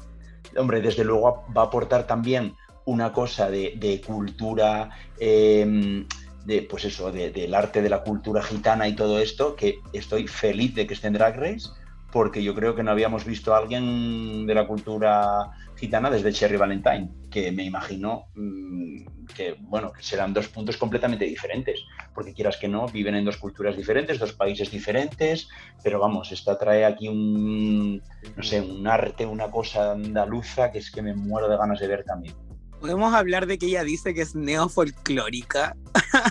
Hombre, desde luego va a aportar también una cosa de, cultura, em, de, pues eso, del arte de la cultura gitana y todo esto, que estoy feliz de que esté en Drag Race, porque yo creo que no habíamos visto a alguien de la cultura gitana desde Cherry Valentine, que me imagino mm, que, bueno, que serán dos puntos completamente diferentes, porque quieras que no, viven en dos culturas diferentes, dos países diferentes, pero vamos, esta trae aquí un, no sé, un arte, una cosa andaluza que es que me muero de ganas de ver también. Podemos hablar de que ella dice que es neofolclórica.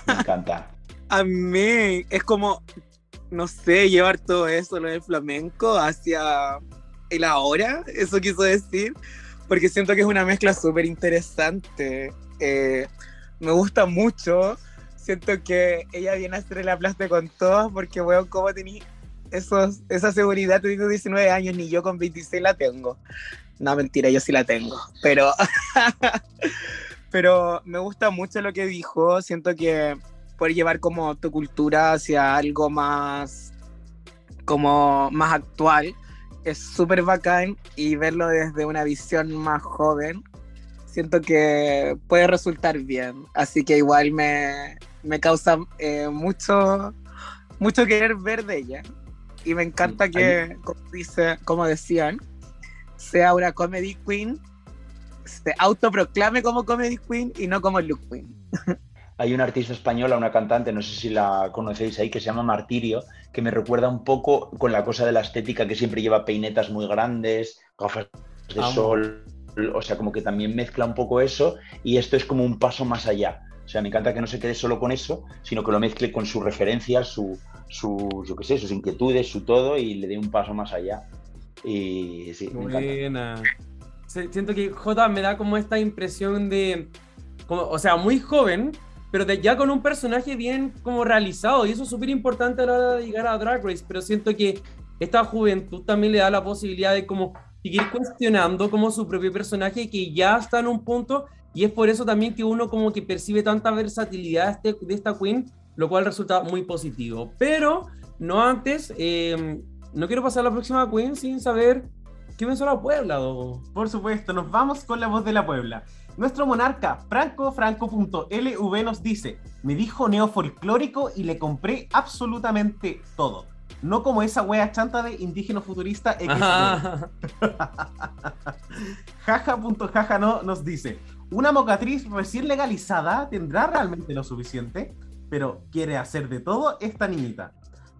Me encanta. A mí es como, no sé, llevar todo eso, lo del flamenco, hacia el ahora, eso quiso decir porque siento que es una mezcla súper interesante. Eh, me gusta mucho. Siento que ella viene a hacer el aplaste con todos porque, weón, como tenía esos, esa seguridad teniendo 19 años, ni yo con 26 la tengo. No, mentira, yo sí la tengo. Pero, pero me gusta mucho lo que dijo. Siento que puede llevar como tu cultura hacia algo más, como más actual es súper bacán y verlo desde una visión más joven, siento que puede resultar bien. Así que igual me, me causa eh, mucho, mucho querer ver de ella. Y me encanta mm, que, como, dice, como decían, sea una comedy queen, se autoproclame como comedy queen y no como look queen. hay una artista española, una cantante, no sé si la conocéis ahí, que se llama Martirio, que me recuerda un poco con la cosa de la estética que siempre lleva peinetas muy grandes, gafas de sol, o sea, como que también mezcla un poco eso y esto es como un paso más allá. O sea, me encanta que no se quede solo con eso, sino que lo mezcle con sus referencias, su, su yo qué sé, sus inquietudes, su todo y le dé un paso más allá. Y sí, Buena. Siento que J me da como esta impresión de, como, o sea, muy joven, pero ya con un personaje bien como realizado, y eso es súper importante a la hora de llegar a Drag Race, pero siento que esta juventud también le da la posibilidad de como seguir cuestionando como su propio personaje que ya está en un punto, y es por eso también que uno como que percibe tanta versatilidad de, este, de esta queen, lo cual resulta muy positivo. Pero no antes, em, no quiero pasar a la próxima queen sin saber qué pensó la Puebla. Por supuesto, nos vamos con la voz de la Puebla. Nuestro monarca, Franco Franco.lv nos dice, me dijo neofolclórico y le compré absolutamente todo. No como esa wea chanta de indígena futurista X. Jaja.jaja no nos dice, una mocatriz recién legalizada tendrá realmente lo suficiente, pero quiere hacer de todo esta niñita.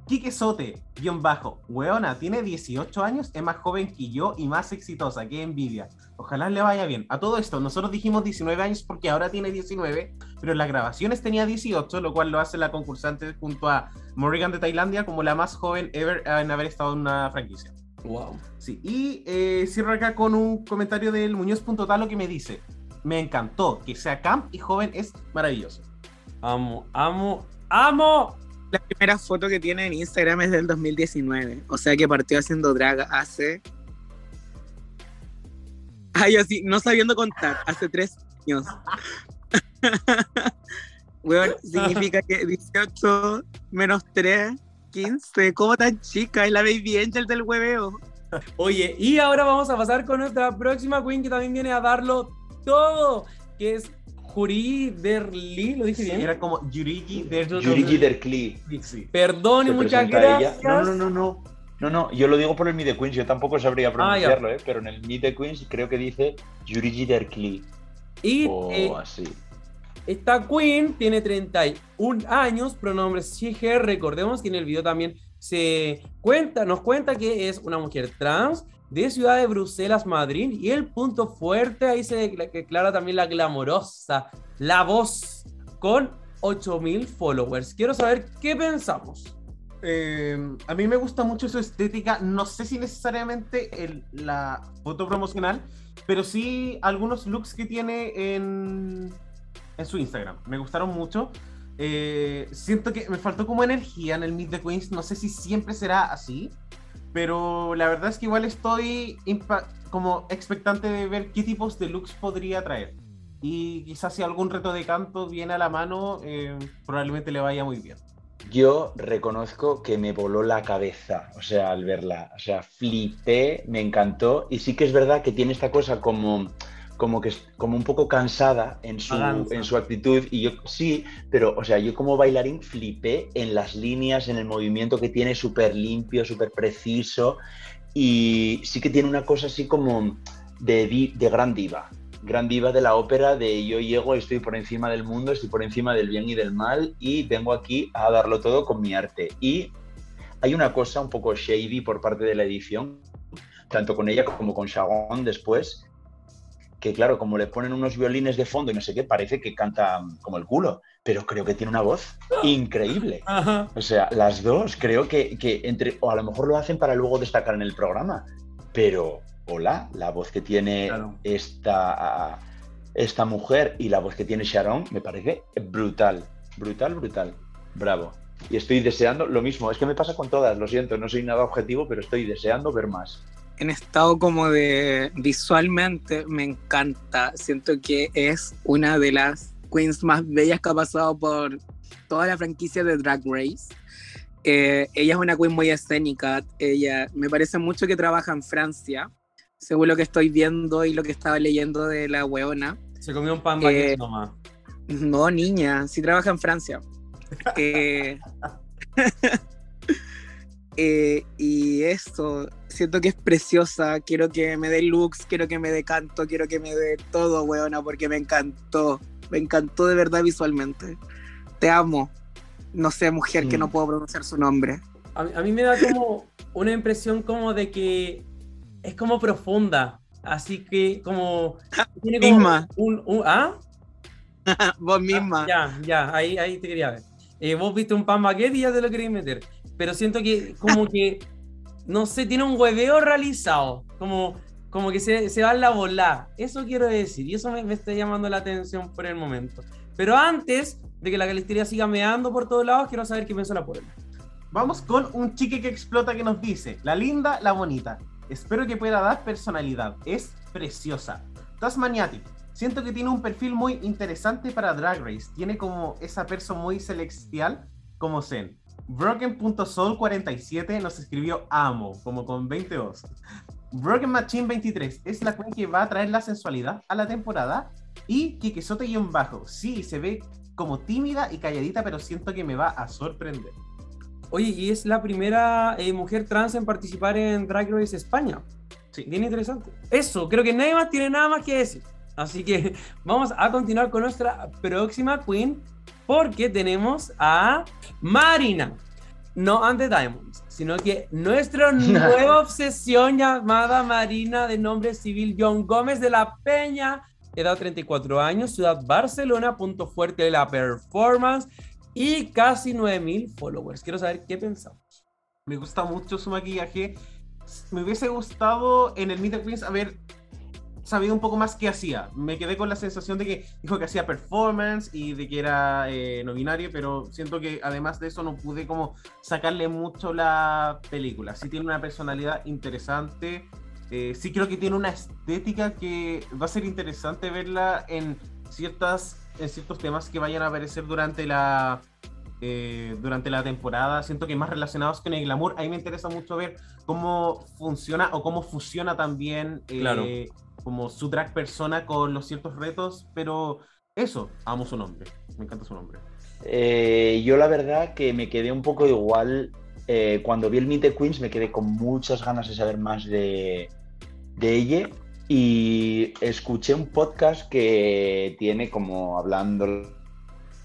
Quique Sote, guion bajo, weona, tiene 18 años, es más joven que yo y más exitosa, qué envidia. Ojalá le vaya bien. A todo esto, nosotros dijimos 19 años porque ahora tiene 19, pero en las grabaciones tenía 18, lo cual lo hace la concursante junto a Morrigan de Tailandia como la más joven ever en haber estado en una franquicia. Wow. Sí, y eh, cierro acá con un comentario del Muñoz.talo que me dice: Me encantó que sea camp y joven, es maravilloso. Amo, amo, amo la primera foto que tiene en Instagram es del 2019. O sea que partió haciendo drag hace. Ay, así, no sabiendo contar, hace tres años. bueno, significa que 18 menos 3, 15. ¿Cómo tan chica? Es la baby angel del hueveo. Oye, y ahora vamos a pasar con nuestra próxima queen que también viene a darlo todo, que es Juri Derli, ¿lo dije bien? Era como Yurigi Derli. Yurigi Derli. Perdón y muchas gracias. No, no, no, no. No, no, yo lo digo por el Meet the Queens, yo tampoco sabría ah, pronunciarlo, ¿eh? pero en el Meet the Queens creo que dice Yurigi Derkli. Y o eh, así. Esta queen tiene 31 años, pronombres she, Recordemos que en el video también se cuenta, nos cuenta que es una mujer trans, de Ciudad de Bruselas, Madrid. Y el punto fuerte, ahí se declara también la glamorosa, la voz, con 8000 followers. Quiero saber qué pensamos. Eh, a mí me gusta mucho su estética. No sé si necesariamente la foto promocional, pero sí algunos looks que tiene en, en su Instagram. Me gustaron mucho. Eh, siento que me faltó como energía en el Meet the Queens. No sé si siempre será así. Pero la verdad es que igual estoy como expectante de ver qué tipos de looks podría traer. Y quizás si algún reto de canto viene a la mano, eh, probablemente le vaya muy bien. Yo reconozco que me voló la cabeza, o sea, al verla, o sea, flipé, me encantó y sí que es verdad que tiene esta cosa como como que como un poco cansada en su, en su actitud y yo sí, pero o sea, yo como bailarín flipé en las líneas, en el movimiento que tiene súper limpio, súper preciso y sí que tiene una cosa así como de, de gran diva, gran diva de la ópera de yo llego, estoy por encima del mundo, estoy por encima del bien y del mal y vengo aquí a darlo todo con mi arte. Y hay una cosa un poco shady por parte de la edición, tanto con ella como con Shagon después, que claro, como le ponen unos violines de fondo y no sé qué, parece que canta como el culo, pero creo que tiene una voz increíble. O sea, las dos creo que, entre, o a lo mejor lo hacen para luego destacar en el programa, pero hola, la voz que tiene esta, esta mujer y la voz que tiene Sharon me parece brutal, brutal, brutal. Bravo. Y estoy deseando lo mismo, es que me pasa con todas, lo siento, no soy nada objetivo, pero estoy deseando ver más en estado como de visualmente me encanta. Siento que es una de las queens más bellas que ha pasado por toda la franquicia de Drag Race. Eh, ella es una queen muy escénica. Ella me parece mucho que trabaja en Francia, según lo que estoy viendo y lo que estaba leyendo de la weona. Se comió un pan eh, nomás. No, niña, sí trabaja en Francia. eh, Eh, y eso, siento que es preciosa, quiero que me dé looks, quiero que me dé canto, quiero que me dé todo, weona, porque me encantó, me encantó de verdad visualmente. Te amo. No sé, mujer, que no puedo pronunciar su nombre. A, mí me da como una impresión como de que es como profunda, así que como... Tiene misma. Un, ¿Ah? vos misma. ya, ya, ahí, ahí te quería ver. Eh, vos viste un pan baguette y ya te lo querías meter pero siento que como que, no sé, tiene un hueveo realizado, como, como que se, se va a la bola. Eso quiero decir, y eso me, está llamando la atención por el momento. Pero antes de que la calistería siga meando por todos lados, quiero saber qué piensa la puebla. Vamos con un chique que explota que nos dice, la linda, la bonita. Espero que pueda dar personalidad. Es preciosa. Tasmaniatic. Siento que tiene un perfil muy interesante para Drag Race. Tiene como esa persona muy celestial como Zen. Broken.soul47 nos escribió amo, como con 20 os. Broken Machine 23 es la queen que va a traer la sensualidad a la temporada. Y y un bajo. Sí, se ve como tímida y calladita, pero siento que me va a sorprender. Oye, y es la primera eh, mujer trans en participar en Drag Race España. Sí. Bien interesante. Eso, creo que nadie más tiene nada más que decir. Así que vamos a continuar con nuestra próxima queen, porque tenemos a Marina. No ante Diamonds, sino que nuestra nueva obsesión llamada Marina de nombre civil John Gómez de la Peña, edad 34 años, ciudad Barcelona, punto fuerte de la performance y casi 9000 followers. Quiero saber qué pensamos. Me gusta mucho su maquillaje. Me hubiese gustado en el Meet Queens haber sabido un poco más qué hacía. Me quedé con la sensación de que dijo que hacía performance y de que era eh, no binario, pero siento que además de eso no pude como sacarle mucho la película. Sí tiene una personalidad interesante, eh, sí creo que tiene una estética que va a ser interesante verla en ciertas en ciertos temas que vayan a aparecer durante la eh, durante la temporada. Siento que más relacionados con el glamour. Ahí me interesa mucho ver cómo funciona o cómo fusiona también claro como su drag persona con los ciertos retos, pero eso, amo su nombre, me encanta su nombre. Eh, yo la verdad que me quedé un poco igual, eh, cuando vi el Meet the Queens me quedé con muchas ganas de saber más de, de ella y escuché un podcast que tiene como hablando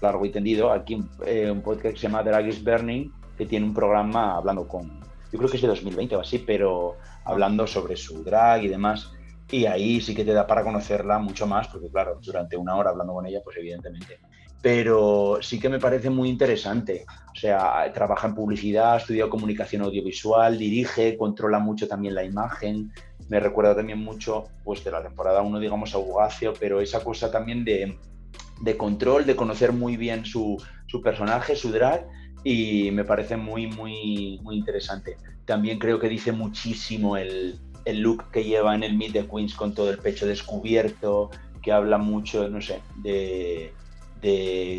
largo y tendido, aquí eh, un podcast que se llama Drag is Burning, que tiene un programa hablando con, yo creo que es de 2020 o así, pero hablando sobre su drag y demás. Y ahí sí que te da para conocerla mucho más, porque claro, durante una hora hablando con ella, pues evidentemente. Pero sí que me parece muy interesante. O sea, trabaja en publicidad, estudia comunicación audiovisual, dirige, controla mucho también la imagen. Me recuerda también mucho, pues de la temporada 1, digamos, a Bugacio, pero esa cosa también de de control, de conocer muy bien su, su personaje, su drag, y me parece muy, muy, muy interesante. También creo que dice muchísimo el, el look que lleva en el Meet the Queens con todo el pecho descubierto, que habla mucho, no sé, de,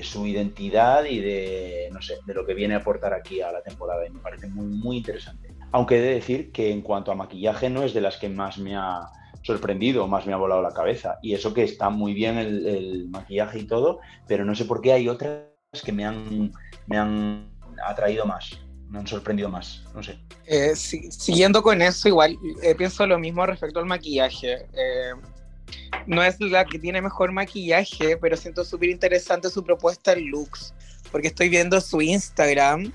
su identidad y de, no sé, de lo que viene a aportar aquí a la temporada y me parece muy, muy interesante. Aunque he de decir que en cuanto a maquillaje no es de las que más me ha sorprendido, más me ha volado la cabeza. Y eso que está muy bien el, maquillaje y todo, pero no sé por qué hay otras que me han, me han atraído más, me han sorprendido más, no sé. Eh, siguiendo con eso, igual eh, pienso lo mismo respecto al maquillaje. Eh, no es la que tiene mejor maquillaje, pero siento súper interesante su propuesta en looks, porque estoy viendo su Instagram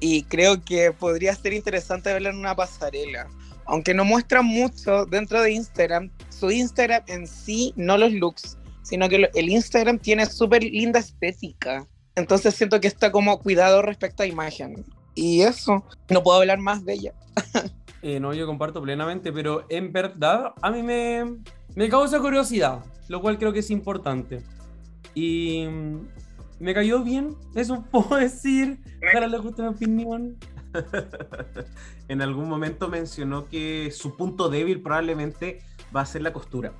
y creo que podría ser interesante verla en una pasarela. Aunque no muestra mucho dentro de Instagram, su Instagram en sí, no los looks, sino que el Instagram tiene súper linda estética. Entonces siento que está como cuidado respecto a imagen. Y eso, no puedo hablar más de ella. Eh, no, yo comparto plenamente, pero en verdad a mí me, me causa curiosidad, lo cual creo que es importante. Y me cayó bien, eso puedo decir. Ojalá le guste mi opinión. en algún momento mencionó que su punto débil probablemente va a ser la costura.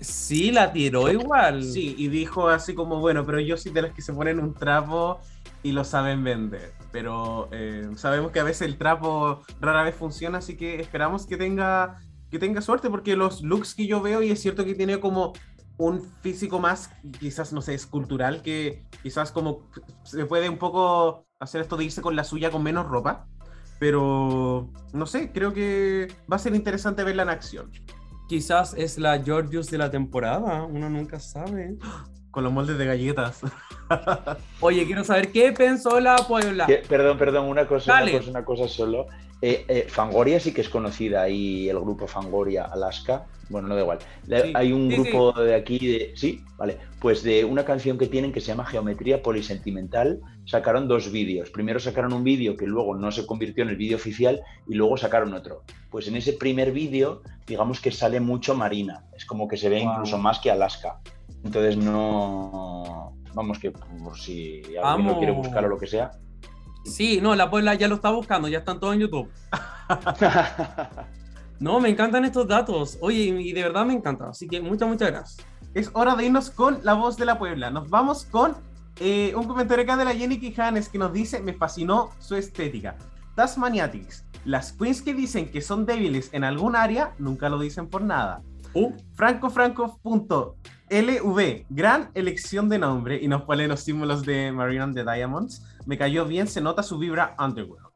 Sí, la tiró igual. Sí, y dijo así como, bueno, pero yo soy de las que se ponen un trapo y lo saben vender. Pero eh, sabemos que a veces el trapo rara vez funciona, así que esperamos que tenga que tenga suerte, porque los looks que yo veo, y es cierto que tiene como un físico más, quizás, no sé, escultural, que quizás como se puede un poco hacer esto de irse con la suya con menos ropa, pero no sé, creo que va a ser interesante verla en acción. Quizás es la Georgius de la temporada, uno nunca sabe. Con los moldes de galletas. Oye, quiero saber qué pensó la Puebla. Perdón, perdón, una cosa, una cosa, una cosa solo. Eh, eh, Fangoria sí que es conocida y el grupo Fangoria Alaska. Bueno, no da igual. Hay un grupo de aquí de. Sí, vale. Pues de una canción que tienen que se llama Geometría Polisentimental. Sacaron dos vídeos. Primero sacaron un vídeo que luego no se convirtió en el vídeo oficial y luego sacaron otro. Pues en ese primer vídeo, digamos que sale mucho Marina. Es como que se ve incluso más que Alaska. Entonces no. Vamos, que por si alguien lo quiere buscar o lo que sea, Sí, no, la Puebla ya lo está buscando, ya están todos en YouTube. no, me encantan estos datos. Oye, y de verdad me encanta. Así que muchas, muchas gracias. Es hora de irnos con la voz de la Puebla. Nos vamos con eh, un comentario acá de la Jenny Quijanes que nos dice: Me fascinó su estética. Tasmaniatics. Las queens que dicen que son débiles en algún área nunca lo dicen por nada. Uh. FrancoFranco.lv. Gran elección de nombre y nos pone los símbolos de Marina and the Diamonds me cayó bien, se nota su vibra underworld.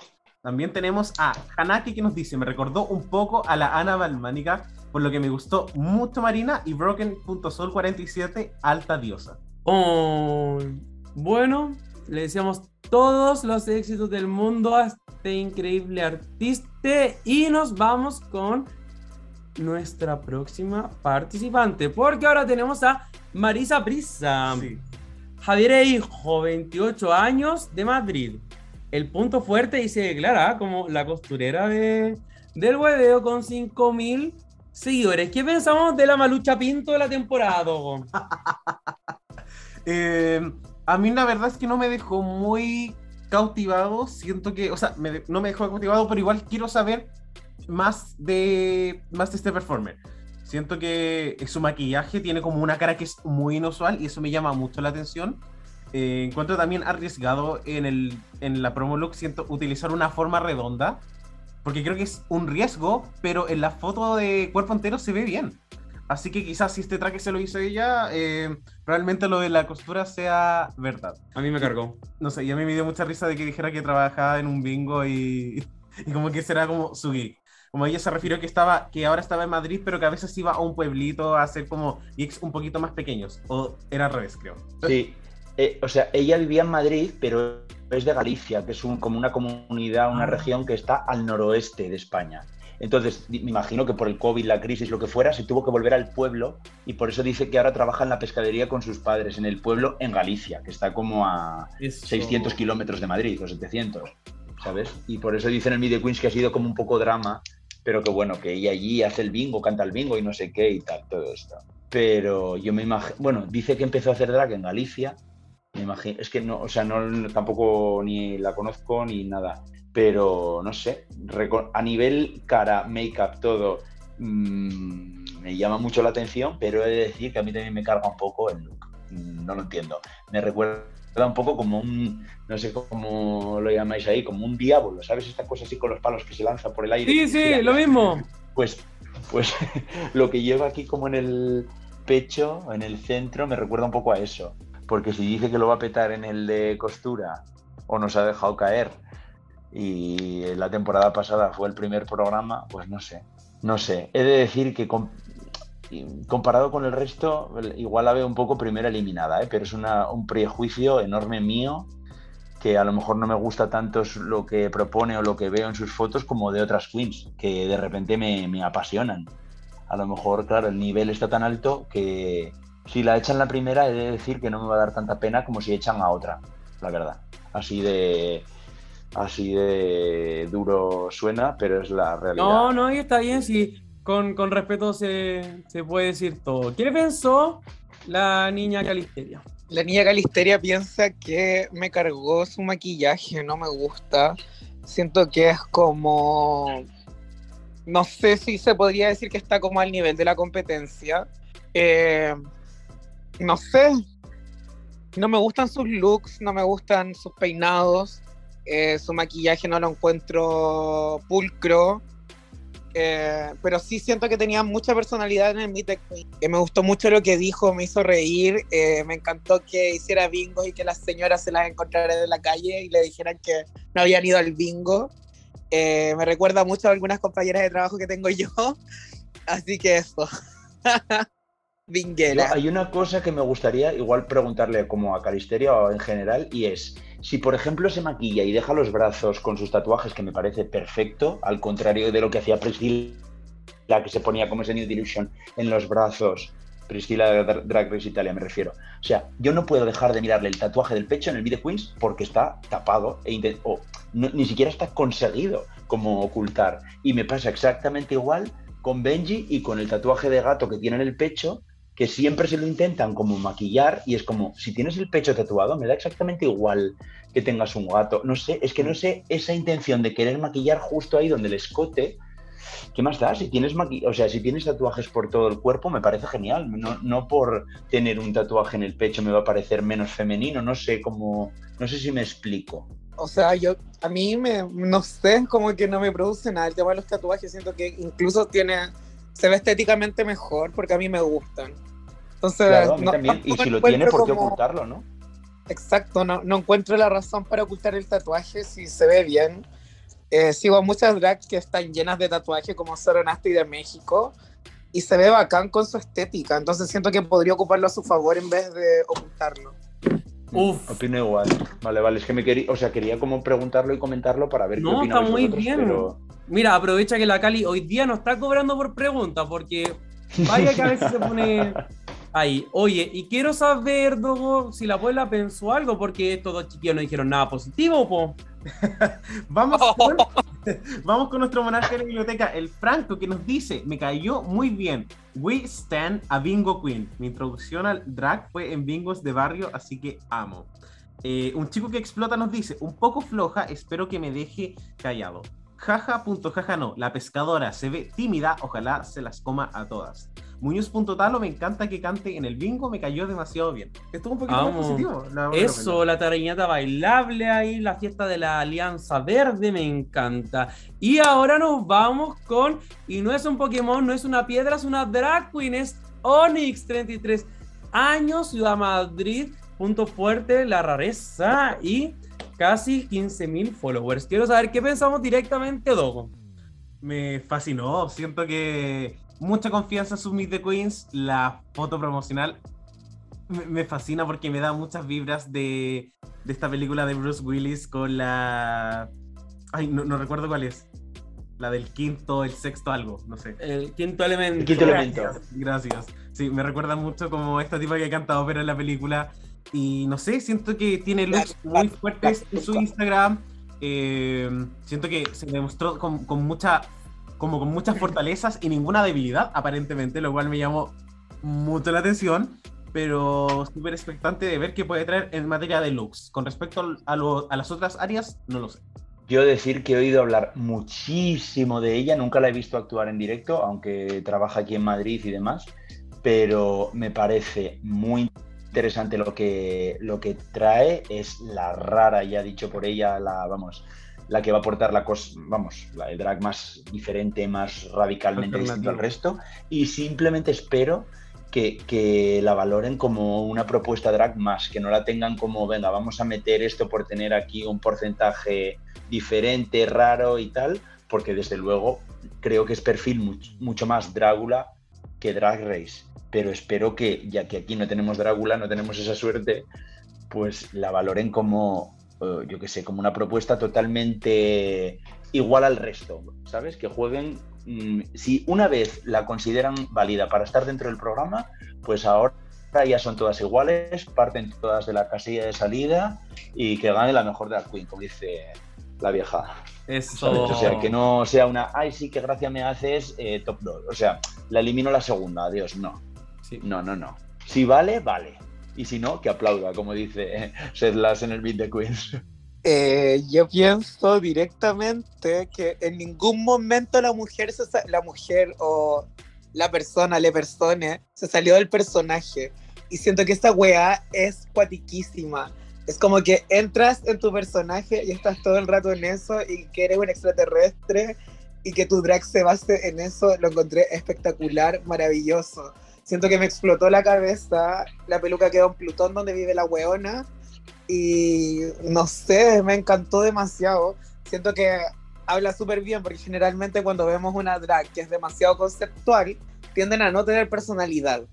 También tenemos a Hanaki que nos dice, me recordó un poco a la Ana Balmánica, por lo que me gustó mucho Marina y Broken.sol47, alta diosa. Oh, bueno, le deseamos todos los éxitos del mundo a este increíble artista y nos vamos con nuestra próxima participante, porque ahora tenemos a Marisa Brisa. Sí. Javier hijo, 28 años, de Madrid. El punto fuerte y se declara como la costurera de, del hueveo con 5000 seguidores. ¿Qué pensamos de la Malucha Pinto de la temporada? Eh, a mí la verdad es que no me dejó muy cautivado. Siento que, o sea, no me dejó cautivado, pero igual quiero saber más de, más de este performer. Siento que su maquillaje tiene como una cara que es muy inusual y eso me llama mucho la atención. Eh, encuentro también arriesgado en, el, en la promo look, siento utilizar una forma redonda, porque creo que es un riesgo, pero en la foto de cuerpo entero se ve bien. Así que quizás si este traje se lo hizo ella, eh, probablemente lo de la costura sea verdad. A mí me cargó. No sé, y a mí me dio mucha risa de que dijera que trabajaba en un bingo y, y como que será como su geek como ella se refirió que estaba, que ahora estaba en Madrid, pero que a veces iba a un pueblito a hacer como gigs un poquito más pequeños. O era al revés, creo. Sí. Eh, o sea, ella vivía en Madrid, pero es de Galicia, que es un, como una comunidad, una ah. región que está al noroeste de España. Entonces, me imagino que por el COVID, la crisis, lo que fuera, se tuvo que volver al pueblo y por eso dice que ahora trabaja en la pescadería con sus padres, en el pueblo en Galicia, que está como a 600 kilómetros de Madrid, o 700, ¿sabes? Y por eso dicen en el Media Queens que ha sido como un poco drama pero que bueno, que ella allí hace el bingo, canta el bingo y no sé qué y tal, todo esto. pero yo me imagino, bueno, dice que empezó a hacer drag en Galicia, me imagino, es que no, o sea, no, tampoco ni la conozco ni nada, pero no sé, a nivel cara, make-up, todo, mmm, me llama mucho la atención, pero he de decir que a mí también me carga un poco el look, no lo entiendo, me recuerda un poco como un, no sé cómo lo llamáis ahí, como un diablo, ¿sabes? Esta cosa así con los palos que se lanza por el aire. Sí, sí, lo mismo. Pues, pues lo que lleva aquí como en el pecho, en el centro, me recuerda un poco a eso. Porque si dice que lo va a petar en el de costura o nos ha dejado caer y la temporada pasada fue el primer programa, pues no sé. No sé. He de decir que comparado con el resto, igual la veo un poco primera eliminada, ¿eh? pero es un prejuicio enorme mío que a lo mejor no me gusta tanto lo que propone o lo que veo en sus fotos como de otras queens, que de repente me, me apasionan. A lo mejor, claro, el nivel está tan alto que si la echan la primera, he de decir que no me va a dar tanta pena como si echan a otra, la verdad. Así de, así de duro suena, pero es la realidad. No, no, y está bien, si con, con respeto se, se, puede decir todo. ¿Qué pensó la niña Calisteria? La niña Calisteria piensa que me cargó su maquillaje, no me gusta. Siento que es como. No sé si se podría decir que está como al nivel de la competencia. Eh, no sé. No me gustan sus looks, no me gustan sus peinados. Eh, su maquillaje no lo encuentro pulcro. Eh, pero sí siento que tenía mucha personalidad en el Meet the Queen. Eh, me gustó mucho lo que dijo, me hizo reír. me encantó que hiciera bingo y que las señoras se las encontraran en la calle y le dijeran que no habían ido al bingo. me recuerda mucho a algunas compañeras de trabajo que tengo yo. Así que eso. Hay una cosa que me gustaría igual preguntarle como a Calisteria o en general y es si por ejemplo se maquilla y deja los brazos con sus tatuajes que me parece perfecto, al contrario de lo que hacía Priscilla que se ponía como ese New Delusion en los brazos, Priscilla de Drag Race Italia me refiero. O sea, yo no puedo dejar de mirarle el tatuaje del pecho en el Video Queens porque está tapado e o ni siquiera está conseguido como ocultar. Y me pasa exactamente igual con Benji y con el tatuaje de gato que tiene en el pecho que siempre se lo intentan como maquillar y es como, si tienes el pecho tatuado, me da exactamente igual que tengas un gato. No sé, es que no sé esa intención de querer maquillar justo ahí donde el escote. ¿Qué más da? Si tienes o sea, si tienes tatuajes por todo el cuerpo, me parece genial. No, no por tener un tatuaje en el pecho me va a parecer menos femenino. No sé cómo. No sé si me explico. O sea, yo a mí me no sé, como que no me produce nada el tema de los tatuajes. Siento que incluso tiene se ve estéticamente mejor porque a mí me gustan. Entonces, también. y si lo tiene, ¿por qué ocultarlo, no? Exacto, no, no encuentro la razón para ocultar el tatuaje si se ve bien. Eh, sigo a muchas drags que están llenas de tatuajes, como Soronasti de México, y se ve bacán con su estética. Entonces siento que podría ocuparlo a su favor en vez de ocultarlo. Uf. Opino igual. Vale, vale. Es que me quería, o sea, quería como preguntarlo y comentarlo para ver no, qué está muy bien. Mira, aprovecha que la Cali hoy día no está cobrando por preguntas, porque vaya que a veces se pone ahí. Oye, y quiero saber, Dogo, si la abuela pensó algo, porque estos dos chiquillos no dijeron nada positivo, po. vamos, con, vamos con nuestro monarca de la biblioteca, el Franco, que nos dice, me cayó muy bien. We stand a Bingo Queen. Mi introducción al drag fue en bingos de barrio, así que amo. Eh, un chico que explota nos dice, un poco floja, espero que me deje callado. Jaja, punto, jaja, no. La pescadora se ve tímida, ojalá se las coma a todas. Muñoz.talo, me encanta que cante en el bingo, me cayó demasiado bien. Estuvo un poquito más positivo. Eso, la tarañata bailable ahí, la fiesta de la Alianza Verde, me encanta. Y ahora nos vamos con, y no es un Pokémon, no es una piedra, es una drag queen, es Onyx, 33 años, Ciudad Madrid, punto fuerte, la rareza y casi 15.000 followers. Quiero saber qué pensamos directamente, Dogo. Me fascinó, siento que mucha confianza en sus Meet the Queens. La foto promocional me, fascina porque me da muchas vibras de, de, esta película de Bruce Willis con la. Ay, no, recuerdo cuál es. La del quinto, el sexto algo, no sé. El quinto elemento. quinto elemento. Gracias. Sí, me recuerda mucho como esta tipa que canta ópera en la película. Y no sé, siento que tiene looks muy fuertes en su Instagram. Eh, siento que se demostró con, con mucha como con muchas fortalezas y ninguna debilidad, aparentemente, lo cual me llamó mucho la atención, pero súper expectante de ver qué puede traer en materia de looks. Con respecto a, a las otras áreas, no lo sé. Yo decir que he oído hablar muchísimo de ella, nunca la he visto actuar en directo, aunque trabaja aquí en Madrid y demás, pero me parece muy interesante. Lo que, lo que trae, es la rara, ya dicho por ella, la, vamos, la que va a aportar la cosa, vamos, la de drag más diferente, más radicalmente distinto al resto, y simplemente espero que, que, la valoren como una propuesta drag más, que no la tengan como, venga, vamos a meter esto por tener aquí un porcentaje diferente, raro y tal, porque desde luego creo que es perfil mucho, más Drácula que Drag Race. Pero espero que, ya que aquí no tenemos Drácula, no tenemos esa suerte, pues la valoren como, eh, yo qué sé, como una propuesta totalmente igual al resto, ¿sabes? Que jueguen, mm, si una vez la consideran válida para estar dentro del programa, pues ahora ya son todas iguales, parten todas de la casilla de salida y que gane la mejor de la Queen, como dice la vieja. Eso. O sea, que no sea una, ay, sí, qué gracia me haces, eh, top 2. O sea, la elimino la segunda, adiós, no. Sí. No, no, no. Si vale, vale. Y si no, que aplauda, como dice Seth Lass en el Beat de Queens. Eh, yo pienso directamente que en ningún momento la mujer, la mujer o la persona, le persone, se salió del personaje. Y siento que esta weá es cuatiquísima es como que entras en tu personaje y estás todo el rato en eso y que eres un extraterrestre y que tu drag se base en eso, lo encontré espectacular, maravilloso. Siento que me explotó la cabeza, la peluca quedó en Plutón donde vive la weona y no sé, me encantó demasiado. Siento que habla súper bien porque generalmente cuando vemos una drag que es demasiado conceptual, tienden a no tener personalidad,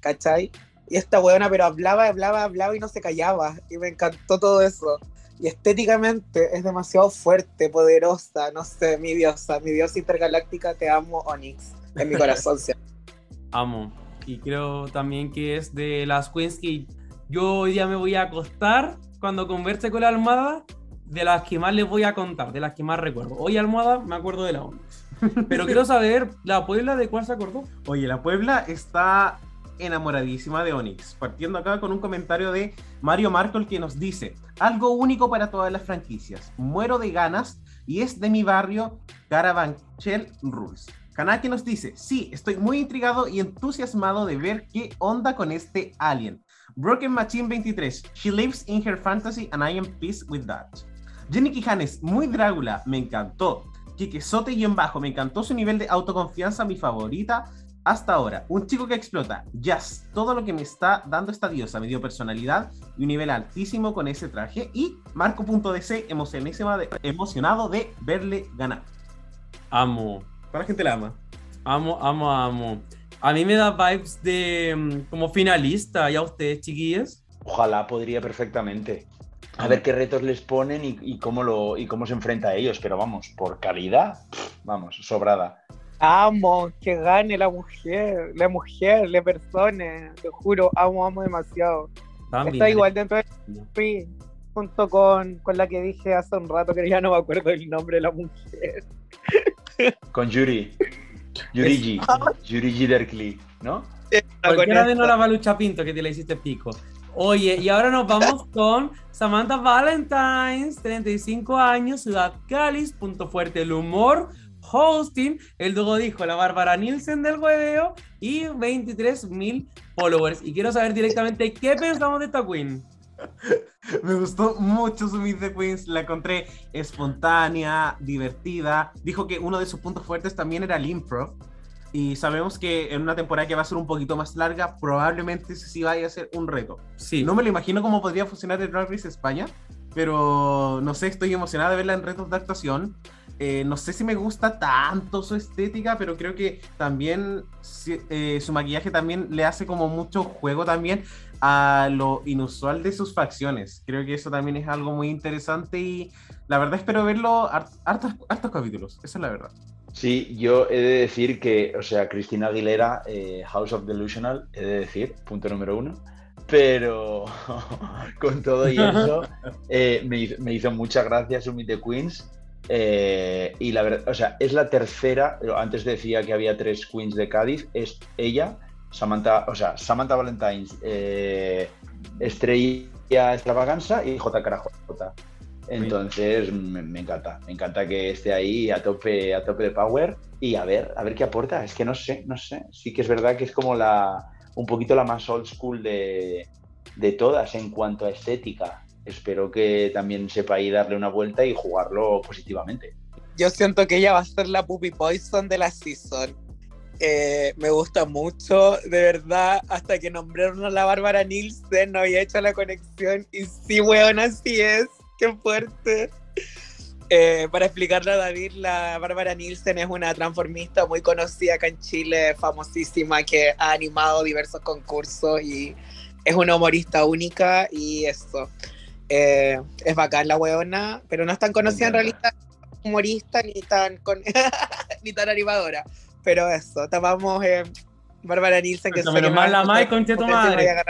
¿cachai? Y esta weona, pero hablaba, hablaba, hablaba y no se callaba. Y me encantó todo eso. Y estéticamente es demasiado fuerte, poderosa, no sé, mi diosa, mi diosa intergaláctica, te amo, Onyx, en mi corazón. Amo. Y creo también que es de las queens que yo hoy día me voy a acostar cuando converse con la almohada, de las que más les voy a contar, de las que más recuerdo. Hoy almohada me acuerdo de la Onyx. Pero quiero saber, ¿la Puebla de cuál se acordó? Oye, la Puebla está enamoradísima de Onyx. Partiendo acá con un comentario de Mario Marco, que nos dice: Algo único para todas las franquicias. Muero de ganas y es de mi barrio Caravanchel Rules. Kanaki nos dice: Sí, estoy muy intrigado y entusiasmado de ver qué onda con este alien. Broken Machine 23. She lives in her fantasy and I am peace with that. Jenny Quijanes, muy Drácula, me encantó. Kike Sote y en bajo, me encantó su nivel de autoconfianza, mi favorita hasta ahora, un chico que explota, jazz, todo lo que me está dando esta diosa, me dio personalidad y un nivel altísimo con ese traje. Y Marco.dc, emocionísima de, emocionado de verle ganar. Amo. ¿Cuánta gente la ama? Amo, amo, amo. A mí me da vibes de mm, como finalista, ¿y a ustedes, chiquillas? Ojalá podría perfectamente. A ver qué retos les ponen y, cómo lo, y cómo se enfrenta a ellos, pero vamos, por calidad, vamos, sobrada. Amo que gane la mujer, la mujer, la persona, te juro, amo, amo demasiado. Está igual dentro de mí, junto con, con la que dije hace un rato que ya no me acuerdo el nombre de la mujer. Con Yuri. Yuri G. Yuri G. Derkley, ¿no? Cualquiera de no la Balucha Pinto que te la hiciste pico. Oye, y ahora nos vamos con Samantha Valentines, 35 años, Ciudad Cáliz, punto fuerte, el humor, hosting, el dúo dijo la Bárbara Nielsen del hueveo y 23 mil followers. Y quiero saber directamente qué pensamos de esta queen. Me gustó mucho su Meet the Queens, la encontré espontánea, divertida. Dijo que uno de sus puntos fuertes también era el improv. Y sabemos que en una temporada que va a ser un poquito más larga, probablemente sí vaya a ser un reto. Sí. No me lo imagino cómo podría funcionar el Drag Race España, pero no sé, estoy emocionada de verla en retos de actuación. Eh, no sé si me gusta tanto su estética, pero creo que también eh, su maquillaje también le hace como mucho juego también a lo inusual de sus facciones. Creo que eso también es algo muy interesante y la verdad espero verlo hartos, capítulos, esa es la verdad. Sí, yo he de decir que, o sea, Cristina Aguilera, eh, House of Delusional, he de decir, punto número uno, pero con todo y eso, me, hizo, me, hizo, mucha gracia su Meet the Queens eh, y la verdad, o sea, es la tercera, antes decía que había tres queens de Cádiz, es ella, Samantha, o sea, Samantha Valentines, eh, Estrella Extravaganza y J. J. Entonces me, encanta, me encanta que esté ahí a tope, a tope de power y a ver, a ver qué aporta. Es que no sé, no sé. Sí que es verdad que es como la, un poquito la más old school de, de todas en cuanto a estética. Espero que también sepa ahí darle una vuelta y jugarlo positivamente. Yo siento que ella va a ser la Puppy Poison de la season. Eh, me gusta mucho, de verdad, hasta que nombraron a la Bárbara Nielsen, no había hecho la conexión y sí, weón, así es qué fuerte. Eh, para explicarle a David, la Bárbara Nielsen es una transformista muy conocida acá en Chile, famosísima, que ha animado diversos concursos y es una humorista única y eso. Eh, es bacán la weona, pero no es tan conocida en realidad humorista ni tan, con, ni tan animadora. Pero eso, tomamos eh, Bárbara Nielsen que Menos mal la Mai, con tu madre.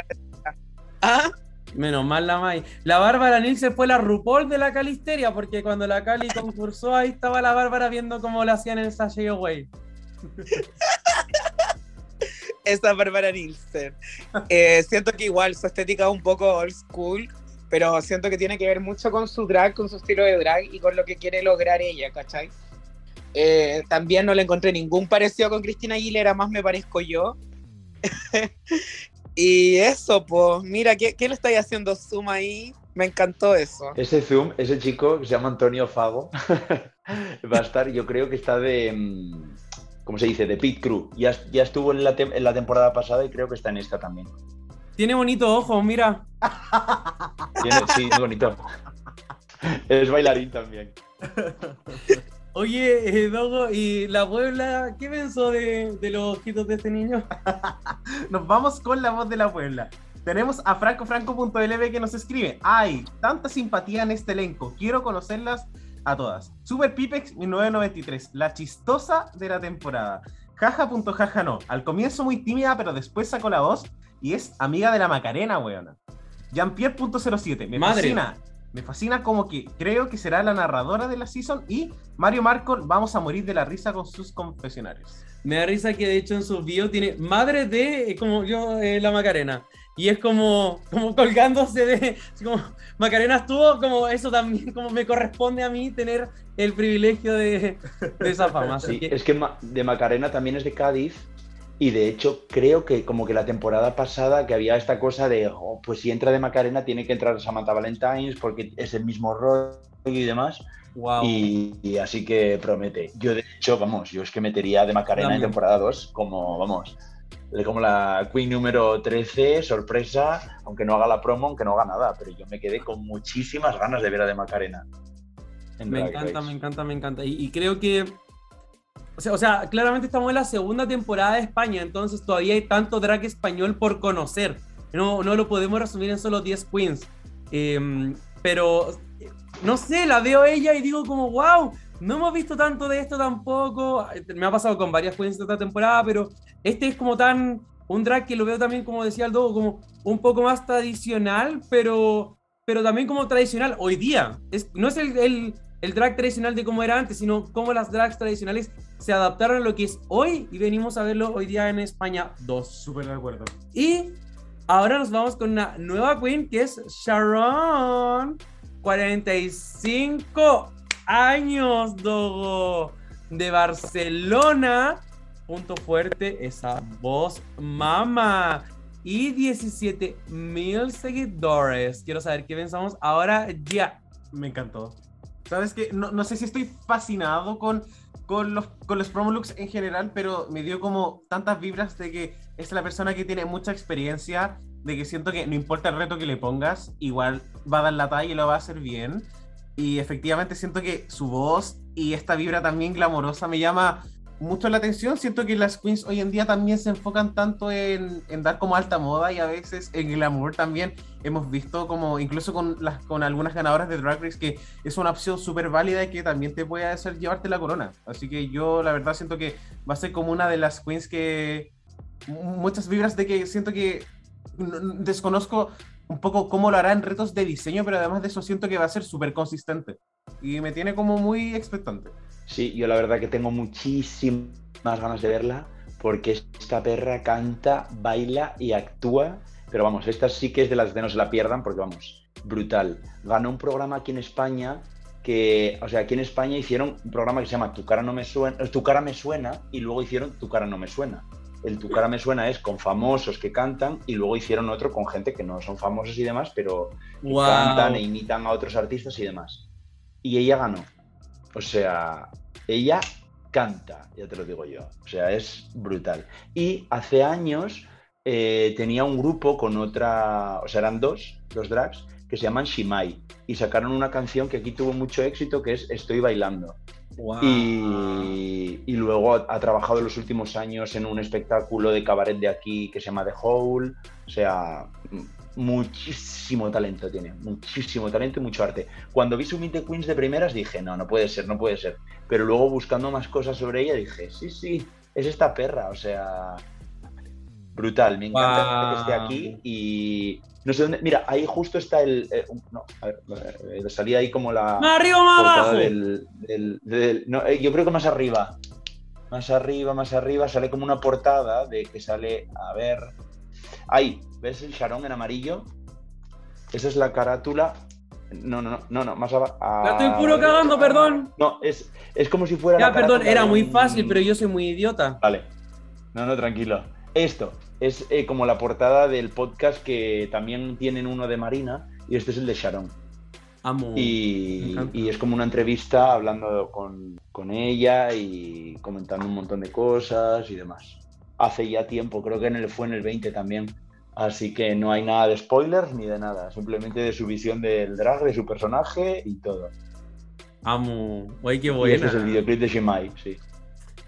¿Ah? Menos mal la Mai. La Bárbara Nielsen fue la RuPaul de la Calisteria, porque cuando la Cali concursó, ahí estaba la Bárbara viendo cómo lo hacían en Sashay Away. Esa Bárbara Nielsen. Eh, siento que igual su estética es un poco old school, pero siento que tiene que ver mucho con su drag, con su estilo de drag y con lo que quiere lograr ella, ¿cachai? Eh, también no le encontré ningún parecido con Cristina Aguilera, más me parezco yo. Y eso, pues, mira, ¿qué, ¿qué, le estáis haciendo zoom ahí? Me encantó eso. Ese zoom, ese chico que se llama Antonio Fago, va a estar, yo creo que está de, mm, ¿cómo se dice? De Pit Crew. Ya, ya estuvo en la, en la temporada pasada y creo que está en esta también. Tiene bonito ojo, mira. Tiene, sí, bonito. Es bailarín también. Oye, eh, Dogo, ¿y la Puebla qué pensó de, los ojitos de este niño? nos vamos con la voz de la Puebla. Tenemos a francofranco.lb que nos escribe: ¡Ay! Tanta simpatía en este elenco. Quiero conocerlas a todas. Super Pipex 1993, la chistosa de la temporada. Jaja.jaja no. Al comienzo muy tímida, pero después sacó la voz y es amiga de la Macarena, weona. Jean-Pierre.07, me Madre. fascina me fascina como que creo que será la narradora de la season y Mario Marco vamos a morir de la risa con sus confesionarios. Me da risa que de hecho en sus videos tiene madre de eh, como yo eh, la Macarena. Y es como, como colgándose de. Como, Macarena estuvo como eso también, como me corresponde a mí tener el privilegio de, esa fama. Sí, Es que de Macarena también es de Cádiz y de hecho, creo que como que la temporada pasada que había esta cosa de, oh, pues si entra de Macarena tiene que entrar Samantha Valentines porque es el mismo rol y demás. Wow. Y, así que promete. Yo de hecho, vamos, yo es que metería de Macarena en temporada 2 como, vamos, como la Queen número 13, sorpresa, aunque no haga la promo, aunque no haga nada, pero yo me quedé con muchísimas ganas de ver a de Macarena. Me encanta, me encanta, me encanta, y creo que o sea, claramente estamos en la segunda temporada de España, entonces todavía hay tanto drag español por conocer. No, no lo podemos resumir en solo 10 queens. Em, pero, no sé, la veo ella y digo como, wow, no hemos visto tanto de esto tampoco. Me ha pasado con varias queens de esta temporada, pero este es como tan, un drag que lo veo también, como decía Aldo, como un poco más tradicional, pero, pero también como tradicional hoy día. Es, no es el el drag tradicional de cómo era antes, sino cómo las drags tradicionales se adaptaron a lo que es hoy y venimos a verlo hoy día en España 2. Súper de acuerdo. Y ahora nos vamos con una nueva queen que es Sharon, 45 años, Dogo, de Barcelona. Punto fuerte, esa voz mama. Y 17 mil seguidores. Quiero saber qué pensamos ahora ya. Me encantó. ¿Sabes qué? No, no sé si estoy fascinado con, con, los, con los promo looks en general, pero me dio como tantas vibras de que es la persona que tiene mucha experiencia, de que siento que no importa el reto que le pongas, igual va a dar la talla y lo va a hacer bien. Y efectivamente siento que su voz y esta vibra también glamorosa me llama mucho la atención. Siento que las queens hoy en día también se enfocan tanto en, dar como alta moda y a veces en glamour también. Hemos visto como incluso con, las, con algunas ganadoras de Drag Race que es una opción súper válida y que también te puede hacer llevarte la corona. Así que yo la verdad siento que va a ser como una de las queens que muchas vibras de que siento que desconozco un poco cómo lo hará en retos de diseño, pero además de eso siento que va a ser súper consistente y me tiene como muy expectante. Sí, yo la verdad que tengo muchísimas ganas de verla porque esta perra canta, baila y actúa. Pero vamos, esta sí que es de las de no se la pierdan, porque vamos, brutal. Ganó un programa aquí en España que, o sea, aquí en España hicieron un programa que se llama Tu cara no me suena, Tu cara me suena y luego hicieron Tu cara no me suena. El Tu cara me suena es con famosos que cantan y luego hicieron otro con gente que no son famosos y demás, pero cantan e imitan a otros artistas y demás. Y ella ganó. O sea, ella canta, ya te lo digo yo. O sea, es brutal. Y hace años eh, tenía un grupo con otra, o sea, eran dos, dos drags, que se llaman Shimai. Y sacaron una canción que aquí tuvo mucho éxito, que es Estoy bailando. Y, y, luego ha, trabajado en los últimos años en un espectáculo de cabaret de aquí que se llama The Hole. O sea, muchísimo talento tiene, muchísimo talento y mucho arte. Cuando vi su Meet the Queens de primeras dije, no, no puede ser, no puede ser. Pero luego buscando más cosas sobre ella dije, sí, sí, es esta perra, o sea, brutal, me encanta que esté aquí y no sé dónde, mira, ahí justo está el, eh, no, a ver, eh, salía ahí como la... Más arriba, más abajo. no, eh, yo creo que más arriba, más arriba, más arriba, sale como una portada de que sale, a ver, ahí, ¿ves el charón en amarillo? Esa es la carátula no, no, no, no, más abajo. La estoy puro cagando, perdón. No, es, es como si fuera. Ya, perdón, era muy fácil, pero yo soy muy idiota. Vale. No, no, tranquilo. Esto es eh, como la portada del podcast que también tienen uno de Marina y este es el de Sharon. Amo. Y, y es como una entrevista hablando con, con ella y comentando un montón de cosas y demás. Hace ya tiempo, creo que en el, fue en el 20 también. Así que no hay nada de spoilers ni de nada, simplemente de su visión del drag, de su personaje y todo. Amo, guay, qué buena. Y ese es el videoclip de Shimai, sí.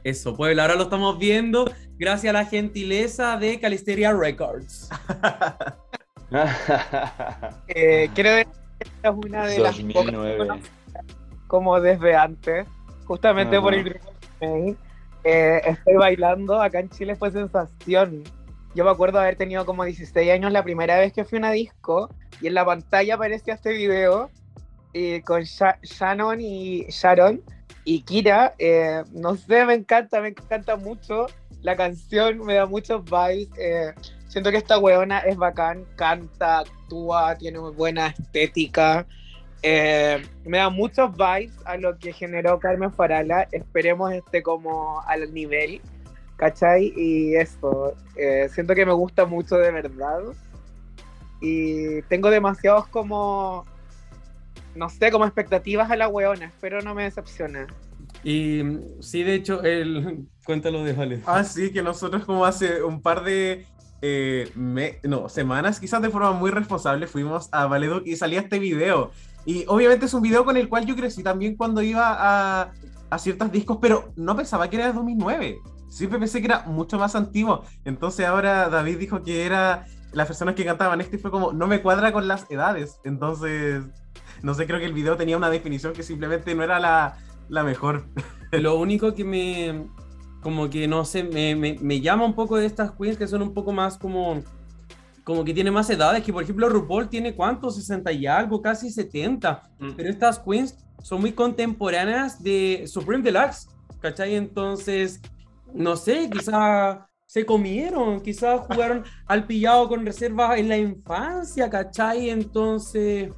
Eso, pues ahora lo estamos viendo gracias a la gentileza de Calisteria Records. eh, quiero decir que esta es una de 2009. las como desde antes, justamente por el grupo eh, estoy bailando, acá en Chile fue sensación yo me acuerdo haber tenido como 16 años la primera vez que fui a una disco y en la pantalla aparecía este video eh, con Shannon y Sharon y Kira. Eh, no sé, me encanta, me encanta mucho. La canción me da muchos vibes. Eh, siento que esta weona es bacán, canta, actúa, tiene muy buena estética. Me da muchos vibes a lo que generó Carmen Farala. Esperemos este como al nivel. ¿Cachai? Y eso, eh, siento que me gusta mucho de verdad. Y tengo demasiados como, no sé, como expectativas a la weona. Espero no me decepcione. Y sí, de hecho, el... cuéntalo de Vale. Ah, sí, que nosotros como hace un par de eh, no, semanas, quizás de forma muy responsable, fuimos a Valedo y salía este video. Y obviamente es un video con el cual yo crecí también cuando iba a, a ciertos discos, pero no pensaba que era de 2009 siempre pensé que era mucho más antiguo. Entonces ahora David dijo que era las personas que cantaban este y fue como, no me cuadra con las edades. Entonces, no sé, creo que el video tenía una definición que simplemente no era la, la mejor. Lo único que me, como que no sé, me, me, me, llama un poco de estas queens que son un poco más como, como que tiene más edades, que por ejemplo RuPaul tiene cuánto, 60 y algo, casi 70, mm. pero estas queens son muy contemporáneas de Supreme Deluxe, ¿cachai? Entonces, no sé, quizá se comieron, quizás jugaron al pillado con reservas en la infancia, ¿cachai? Entonces,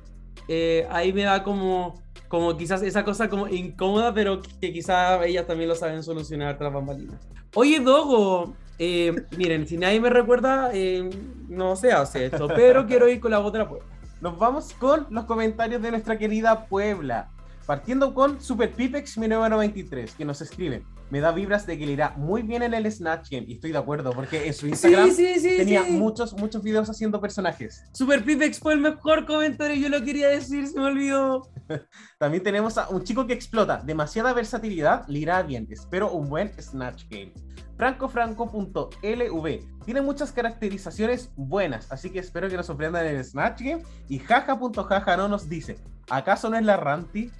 eh, ahí me da como, como quizás esa cosa como incómoda, pero que quizás ellas también lo saben solucionar tras bambalinas. Oye, Dogo, eh, miren, si nadie me recuerda, eh, no se hace esto, pero quiero ir con la voz de la Puebla. Nos vamos con los comentarios de nuestra querida Puebla. Partiendo con Super Pipex 1993, que nos escribe, me da vibras de que le irá muy bien en el Snatch Game, y estoy de acuerdo, porque en su Instagram tenía muchos, muchos videos haciendo personajes. Super Pipex fue el mejor comentario, yo lo quería decir, se me olvidó. También tenemos a un chico que explota, demasiada versatilidad, le irá bien, espero un buen Snatch Game. francofranco.lv tiene muchas caracterizaciones buenas, así que espero que nos sorprendan en el Snatch Game. Y jaja.jaja no nos dice, ¿acaso no es la Ranti?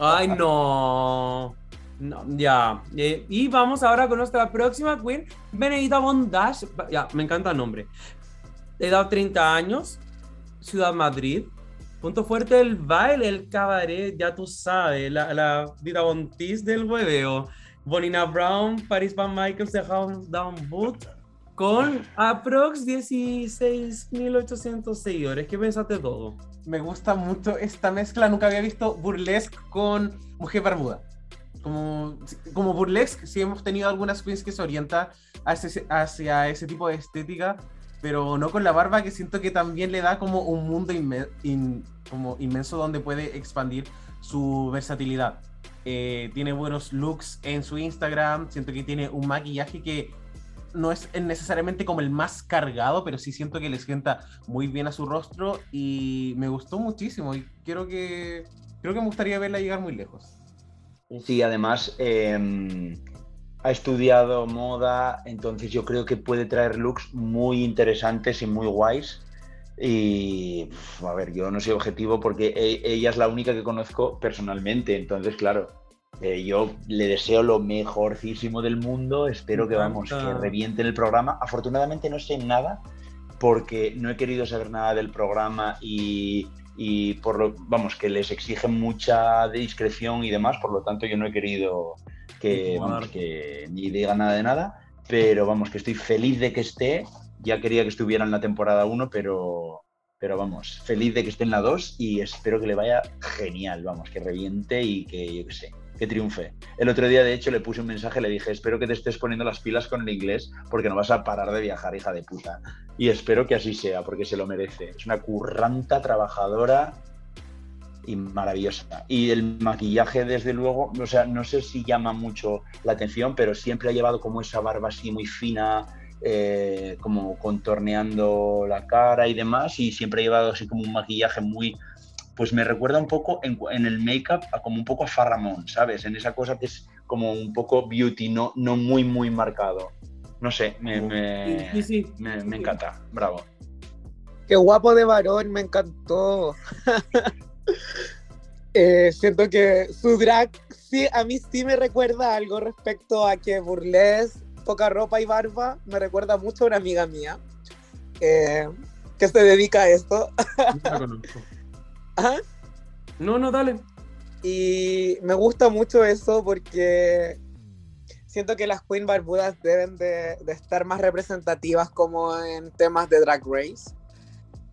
Ay, no. No, ya. Eh, y vamos ahora con nuestra próxima queen, Benedita Bondage. Ya, me encanta el nombre. Edad 30 años, Ciudad Madrid. Punto fuerte del baile, el cabaret, ya tú sabes, la, la Dita Bontis del hueveo. Bonina Brown, Paris Van Michael, The House Down Boot, con aprox 16.800 seguidores. ¿Qué pensaste de todo? Me gusta mucho esta mezcla. Nunca había visto burlesque con mujer barbuda. Como, como burlesque, sí hemos tenido algunas queens que se orientan hacia, ese tipo de estética, pero no con la barba, que siento que también le da como un mundo inmenso donde puede expandir su versatilidad. Eh, tiene buenos looks en su Instagram, siento que tiene un maquillaje que no es necesariamente como el más cargado, pero sí siento que le sienta muy bien a su rostro y me gustó muchísimo y quiero que creo que me gustaría verla llegar muy lejos. Sí, además em, ha estudiado moda, entonces yo creo que puede traer looks muy interesantes y muy guays. Y a ver, yo no soy objetivo porque e, ella es la única que conozco personalmente, entonces claro, eh, yo le deseo lo mejorcísimo del mundo, espero que vamos, que reviente el programa. Afortunadamente no sé nada porque no he querido saber nada del programa y, por lo, vamos, que les exigen mucha discreción y demás, por lo tanto yo no he querido que, vamos, que ni diga nada de nada, pero vamos, que estoy feliz de que esté, ya quería que estuviera en la temporada 1, pero, pero vamos, feliz de que esté en la 2 y espero que le vaya genial, vamos, que reviente y que yo qué sé, que triunfe. El otro día, de hecho, le puse un mensaje, le dije, espero que te estés poniendo las pilas con el inglés porque no vas a parar de viajar, hija de puta. Y espero que así sea, porque se lo merece. Es una curranta, trabajadora y maravillosa. Y el maquillaje, desde luego, no sé si llama mucho la atención, pero siempre ha llevado como esa barba así muy fina, eh, como contorneando la cara y demás, y siempre ha llevado así como un maquillaje muy pues me recuerda un poco en, el make-up como un poco a Farramón, ¿sabes? En esa cosa que es como un poco beauty, no, no muy, muy marcado. No sé, me, me, encanta. Bravo. Qué guapo de varón, me encantó. Eh, siento que su drag, sí, a mí sí me recuerda algo respecto a que Burles, poca ropa y barba, me recuerda mucho a una amiga mía eh, que se dedica a esto. Ajá. No, no, dale. Y me gusta mucho eso porque siento que las Queen Barbudas deben de, estar más representativas como en temas de Drag Race.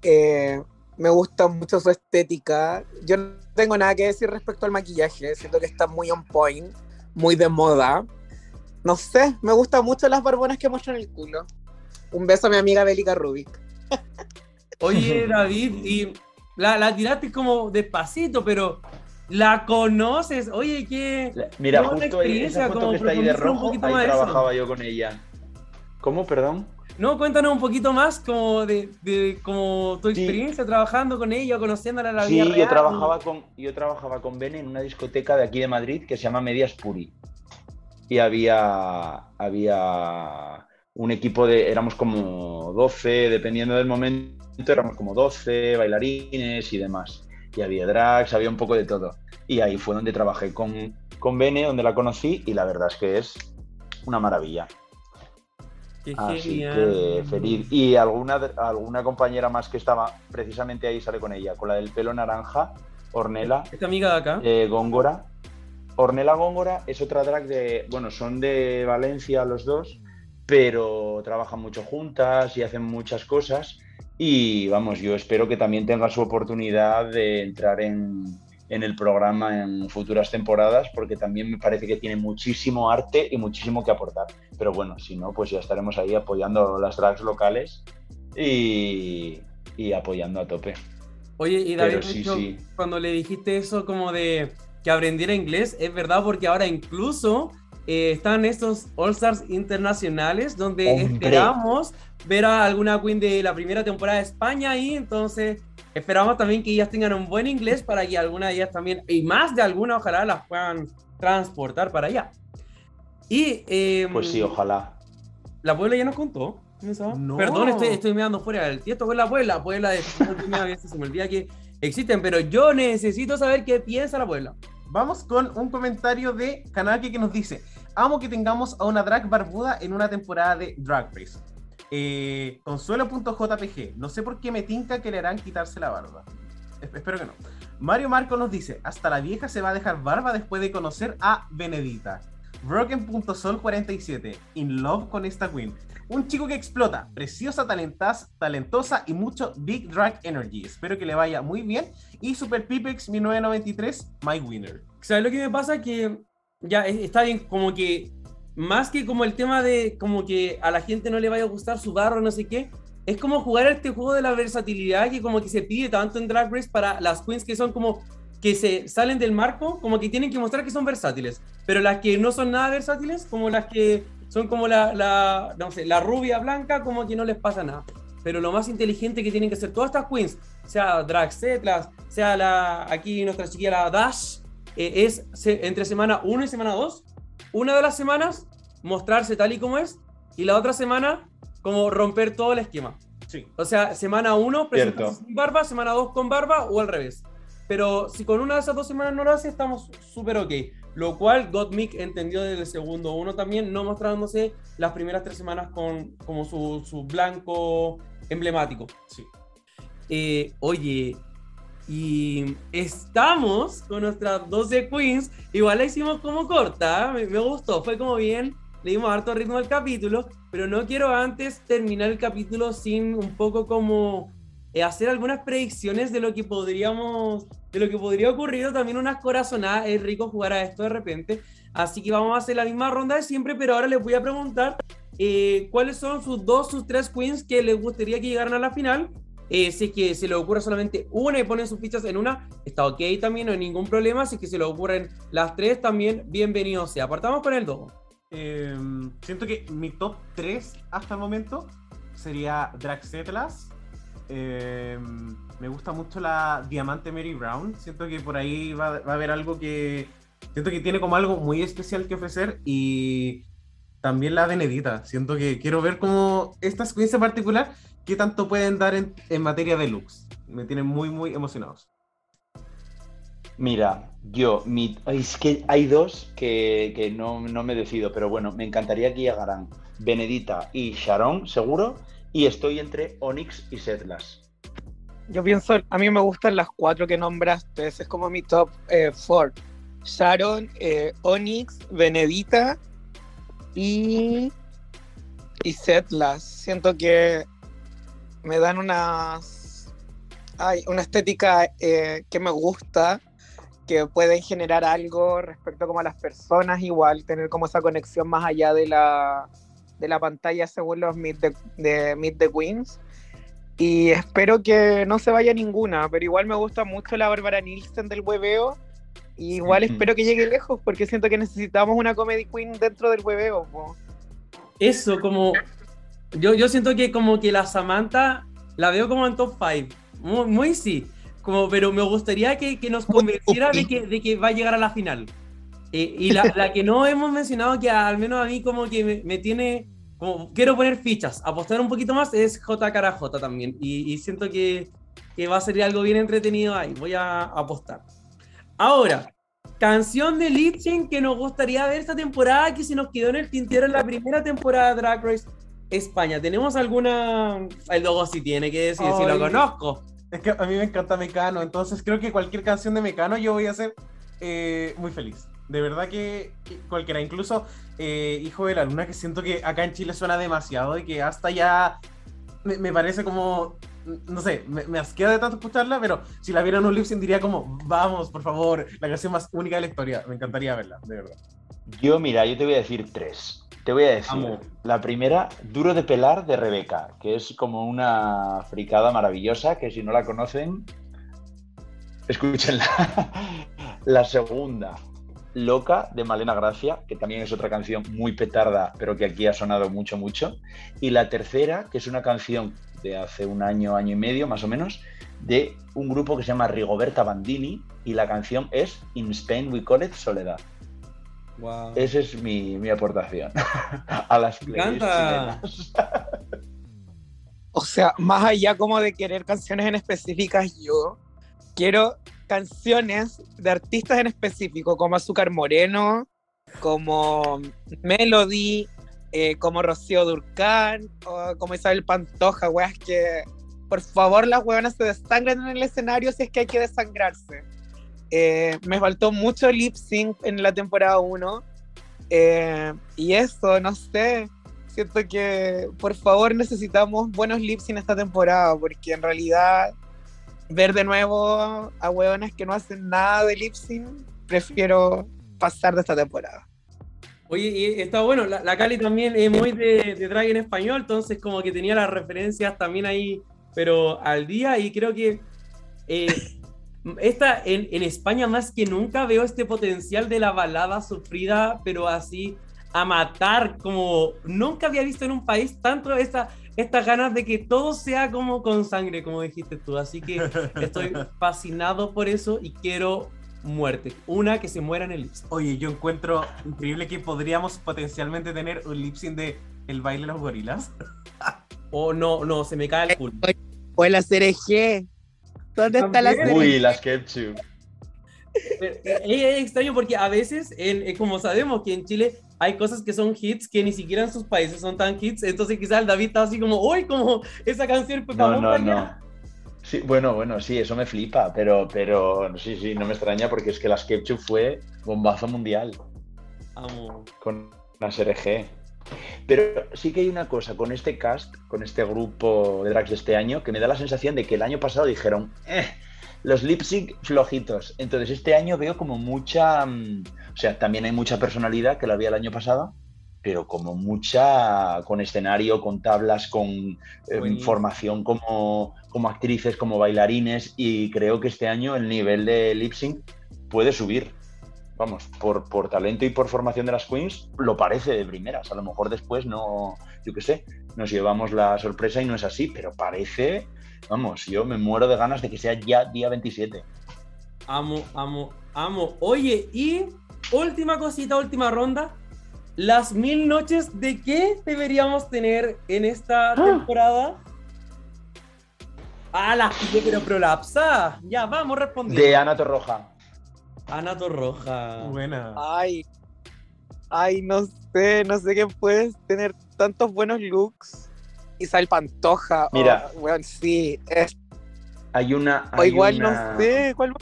Eh, me gusta mucho su estética. Yo no tengo nada que decir respecto al maquillaje. Siento que está muy on point, muy de moda. No sé, me gustan mucho las barbonas que muestran el culo. Un beso a mi amiga Bélica Rubik. Oye, David, y la, la tiraste como despacito, pero la conoces. Oye, qué. Mira, justo esa foto que está ahí de rojo, ahí trabajaba yo con ella. ¿Cómo, perdón? No, cuéntanos un poquito más como de, de como tu experiencia trabajando con ella, conociéndola a la vida Sí, yo trabajaba con yo trabajaba con Bene en una discoteca de aquí de Madrid que se llama Medias Puri. Y había había un equipo de éramos como 12, dependiendo del momento éramos como 12 bailarines y demás. Y había drags, había un poco de todo. Y ahí fue donde trabajé con, con Bene, donde la conocí, y la verdad es que es una maravilla. Así que feliz. Y alguna, alguna compañera más que estaba precisamente ahí sale con ella, con la del pelo naranja, Ornela. ¿Esta amiga de acá? Eh, Góngora. Ornela Góngora es otra drag de. Bueno, son de Valencia los dos, pero trabajan mucho juntas y hacen muchas cosas. Y vamos, yo espero que también tenga su oportunidad de entrar en, el programa en futuras temporadas, porque también me parece que tiene muchísimo arte y muchísimo que aportar. Pero bueno, si no, pues ya estaremos ahí apoyando las drags locales y, apoyando a tope. Oye, y David, cuando le dijiste eso como de que aprendiera inglés, es verdad, porque ahora incluso eh, están estos All Stars internacionales donde esperamos ver a alguna queen de la primera temporada de España y entonces esperamos también que ellas tengan un buen inglés para que alguna de ellas también, y más de alguna, ojalá las puedan transportar para allá. Y, em, pues sí, ojalá. La Puebla ya nos contó. Perdón, estoy, estoy mirando fuera del esto fue la Puebla, Puebla de se me olvida que existen, pero yo necesito saber qué piensa la Puebla. Vamos con un comentario de Kanaki que nos dice: Amo que tengamos a una drag barbuda en una temporada de Drag Race. Eh, Consuelo.jpg, no sé por qué me tinca que le harán quitarse la barba. Espero que no. Mario Marco nos dice, hasta la vieja se va a dejar barba después de conocer a Benedita. Broken.sol47, In Love con esta queen. Un chico que explota, preciosa, talentosa y mucho Big Drag Energy. Espero que le vaya muy bien. Y Super Pipex 1993, My Winner. ¿Sabes lo que me pasa? Que ya está bien, como que más que como el tema de como que a la gente no le vaya a gustar su barro, no sé qué, es como jugar este juego de la versatilidad que como que se pide tanto en Drag Race para las queens que son como que se salen del marco, como que tienen que mostrar que son versátiles, pero las que no son nada versátiles, como las que son como la, la, no sé, la rubia blanca, como que no les pasa nada. Pero lo más inteligente que tienen que hacer todas estas queens, sea Drag Setlas, sea la, aquí nuestra chiquilla la Dash, eh, es entre semana 1 y semana 2, una de las semanas mostrarse tal y como es, y la otra semana como romper todo el esquema. Sí. O sea, semana 1 presentarse sin barba, semana 2 con barba o al revés. Pero si con una de esas dos semanas no lo hace, estamos súper ok. Lo cual Gottmik entendió desde el segundo uno también, no mostrándose las primeras tres semanas con como su, su blanco emblemático. Sí. Eh, oye, y estamos con nuestras 12 queens. Igual la hicimos como corta, me, me, gustó, fue como bien. Le dimos harto ritmo al capítulo, pero no quiero antes terminar el capítulo sin un poco como eh, hacer algunas predicciones de lo que podríamos, de lo que podría ocurrir, también unas corazonadas, es rico jugar a esto de repente, así que vamos a hacer la misma ronda de siempre, pero ahora les voy a preguntar eh, cuáles son sus dos, sus tres queens que les gustaría que llegaran a la final, eh, si es que se le ocurre solamente una y ponen sus fichas en una, está ok también, no hay ningún problema, si es que se le ocurren las tres también, bienvenido sea. Apartamos con el 2. Em, siento que mi top 3 hasta el momento sería Draxetlas. Eh, me gusta mucho la Diamante Mary Brown. Siento que por ahí va, a haber algo que. Siento que tiene como algo muy especial que ofrecer. Y también la Benedita. Siento que quiero ver cómo estas queens en particular, qué tanto pueden dar en, en materia de looks. Me tienen muy, muy emocionados. Mira, yo, mi, es que hay dos que, que no, no, me decido, pero bueno, me encantaría que llegaran Benedita y Sharon, seguro, y estoy entre Onyx y Setlas. Yo pienso, a mí me gustan las cuatro que nombraste, es como mi top eh, four. Sharon, eh, Onyx, Benedita y, y Setlas. Siento que me dan unas, hay una estética eh, que me gusta que pueden generar algo respecto como a las personas igual, tener como esa conexión más allá de la, de la pantalla según los Meet the, de Meet the Queens. Y espero que no se vaya ninguna, pero igual me gusta mucho la Bárbara Nielsen del hueveo. Y igual espero que llegue lejos, porque siento que necesitamos una comedy queen dentro del hueveo. Po. Eso, como. Yo, yo siento que como que la Samantha la veo como en top 5. Muy, muy sí como, pero me gustaría que, que nos convenciera de que, de que, va a llegar a la final. Eh, y la, la, que no hemos mencionado, que al menos a mí como que me, me, tiene, como quiero poner fichas, apostar un poquito más, es J cara J también. Y, y siento que, que, va a ser algo bien entretenido ahí, voy a apostar. Ahora, canción de Lipchen que nos gustaría ver esta temporada, que se nos quedó en el tintero en la primera temporada de Drag Race España. ¿Tenemos alguna...? El logo sí tiene que decir, Ay. si lo conozco. Es que a mí me encanta Mecano, entonces creo que cualquier canción de Mecano yo voy a ser eh, muy feliz. De verdad que, que cualquiera, incluso eh, Hijo de la Luna, que siento que acá en Chile suena demasiado y que hasta ya me, me parece como, no sé, me, me, asquea de tanto escucharla, pero si la viera en un lip diría como, vamos, por favor, la canción más única de la historia. Me encantaría verla, de verdad. Yo, mira, yo te voy a decir tres. Te voy a decir, Amo. la primera, Duro de pelar de Rebeca, que es como una fricada maravillosa, que si no la conocen, escúchenla. la segunda, Loca de Malena Gracia, que también es otra canción muy petarda, pero que aquí ha sonado mucho, mucho. Y la tercera, que es una canción de hace un año, año y medio más o menos, de un grupo que se llama Rigoberta Bandini, y la canción es In Spain We Call It Soledad. Wow. Esa es mi, mi aportación a las playlists O sea, más allá como de querer canciones en específicas, yo quiero canciones de artistas en específico, como Azúcar Moreno, como Melody, eh, como Rocío Durcal, o como Isabel Pantoja, weas que por favor las weonas se desangren en el escenario si es que hay que desangrarse. Eh, me faltó mucho lip sync en la temporada 1. Eh, y eso, no sé. Siento que por favor necesitamos buenos lips en esta temporada, porque en realidad ver de nuevo a hueones que no hacen nada de lip sync, prefiero pasar de esta temporada. Oye, está bueno, la, Cali también es muy de, de drag en español, entonces como que tenía las referencias también ahí, pero al día, y creo que eh, esta, en, en, España más que nunca veo este potencial de la balada sufrida, pero así a matar, como nunca había visto en un país tanto esta, estas ganas de que todo sea como con sangre, como dijiste tú. Así que estoy fascinado por eso y quiero muerte. Una que se muera en el lip Oye, yo encuentro increíble que podríamos potencialmente tener un lip de El baile de los gorilas. oh, no, no, se me cae el culo. O la CRG. ¿Dónde está la CRG? Uy, las Ketchup. Es extraño porque a veces, en, como sabemos que en Chile hay cosas que son hits que ni siquiera en sus países son tan hits, entonces quizás el David está así como, uy, como esa canción. Pues, no, no, no. Sí, bueno, bueno, sí, eso me flipa, pero, pero sí, sí, no me extraña porque es que las Ketchup fue bombazo mundial. Amo. Con las RG. Pero sí que hay una cosa con este cast, con este grupo de drags de este año, que me da la sensación de que el año pasado dijeron, eh, los lip sync flojitos. Entonces este año veo como mucha, mm, o sea, también hay mucha personalidad que la había el año pasado, pero como mucha con escenario, con tablas, con eh, formación como, como actrices, como bailarines y creo que este año el nivel de lip sync puede subir. Vamos, por, por talento y por formación de las queens, lo parece de primeras. A lo mejor después no, yo qué sé, nos llevamos la sorpresa y no es así, pero parece, vamos, yo me muero de ganas de que sea ya día 27. Amo, amo, amo. Oye, y última cosita, última ronda las mil noches de qué deberíamos tener en esta ah. temporada. Ah, las pillé pero prolapsa. Ya, vamos respondiendo. De Ana Torroja. Ana Torroja. Buena. Ay. Ay, no sé, no sé qué puedes tener tantos buenos looks. Isabel Pantoja. Mira. bueno, sí. Es... Hay una. o igual no sé. ¿cuál...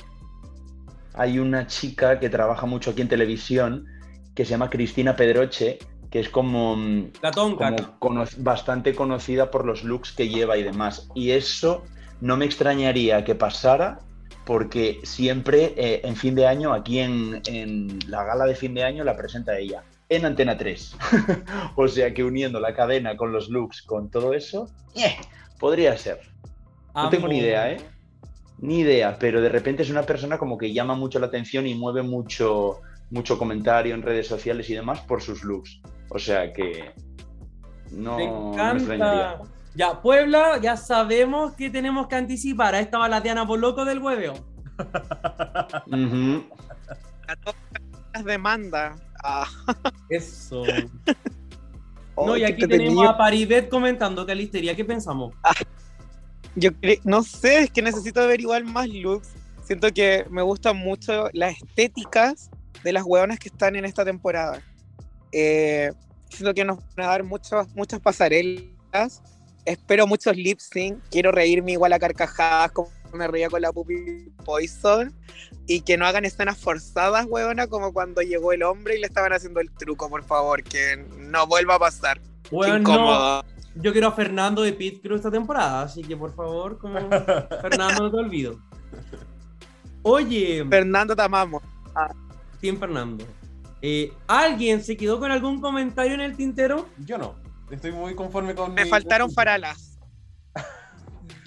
Hay una chica que trabaja mucho aquí en televisión que se llama Cristina Pedroche, que es como, mm, como bastante conocida por los looks que lleva y demás. Y eso no me extrañaría que pasara porque siempre eh, en fin de año, aquí en, la gala de fin de año, la presenta ella en Antena 3. o sea que uniendo la cadena con los looks, con todo eso, eh, podría ser. No tengo ni idea, ¿eh? Ni idea, pero de repente es una persona como que llama mucho la atención y mueve mucho, mucho comentario en redes sociales y demás por sus looks. O sea que no me, Ya, Puebla, ya sabemos que tenemos que anticipar. A esta balatiana por loco del hueveo. Las demanda. Ah. Eso. no, y aquí tenemos a Paribet comentando que listería. ¿Qué pensamos? Ah, yo no sé, es que necesito averiguar más looks. Siento que me gustan mucho las estéticas de las hueonas que están en esta temporada. Eh, siento que nos van a dar muchas, muchas pasarelas. Espero muchos lip sync. Quiero reírme igual a carcajadas como me reía con la Puppy Poison. Y que no hagan escenas forzadas, hueona, como cuando llegó el hombre y le estaban haciendo el truco, por favor. Que no vuelva a pasar. Bueno, yo quiero a Fernando de Pit Crew esta temporada, así que por favor, como Fernando, no te olvido. Oye. Fernando, te amamos. Ah. Team Fernando. Eh, ¿Alguien se quedó con algún comentario en el tintero? Yo no. Estoy muy conforme con. Me faltaron faralas.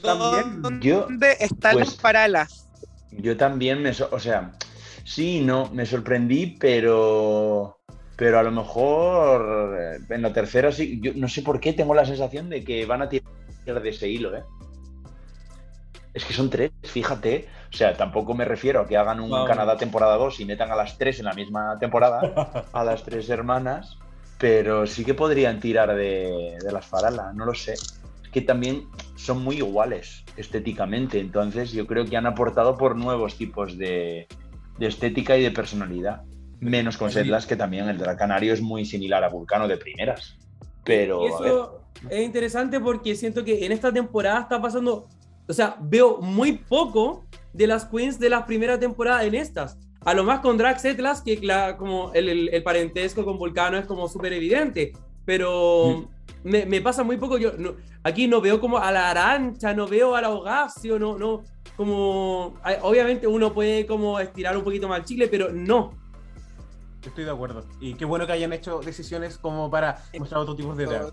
¿También? ¿Dónde están las faralas? Yo también me. o sea, sí, no, me sorprendí, pero. Pero a lo mejor eh, en la tercera sí. Yo no sé por qué tengo la sensación de que van a tirar de ese hilo, ¿eh? Es que son tres, fíjate. O sea, tampoco me refiero a que hagan un Canadá temporada 2 y metan a las tres en la misma temporada, a las tres hermanas, pero sí que podrían tirar de, las faralas, no lo sé. Que también son muy iguales estéticamente, entonces yo creo que han aportado por nuevos tipos de, estética y de personalidad. Menos con Sedlas, que también el Dracanario es muy similar a Vulcano de primeras. Pero. eso es interesante porque siento que en esta temporada está pasando o sea, veo muy poco de las queens de la primera temporada en estas. A lo más con Drax Atlas, que como el, parentesco con Vulcano es como súper evidente, pero mm. Me, pasa muy poco. Yo aquí no veo como a la arancha, no veo a la Ogasio, no, no, como. Obviamente uno puede como estirar un poquito más el chile, pero no. Estoy de acuerdo. Y qué bueno que hayan hecho decisiones como para mostrar otro tipo de ideas.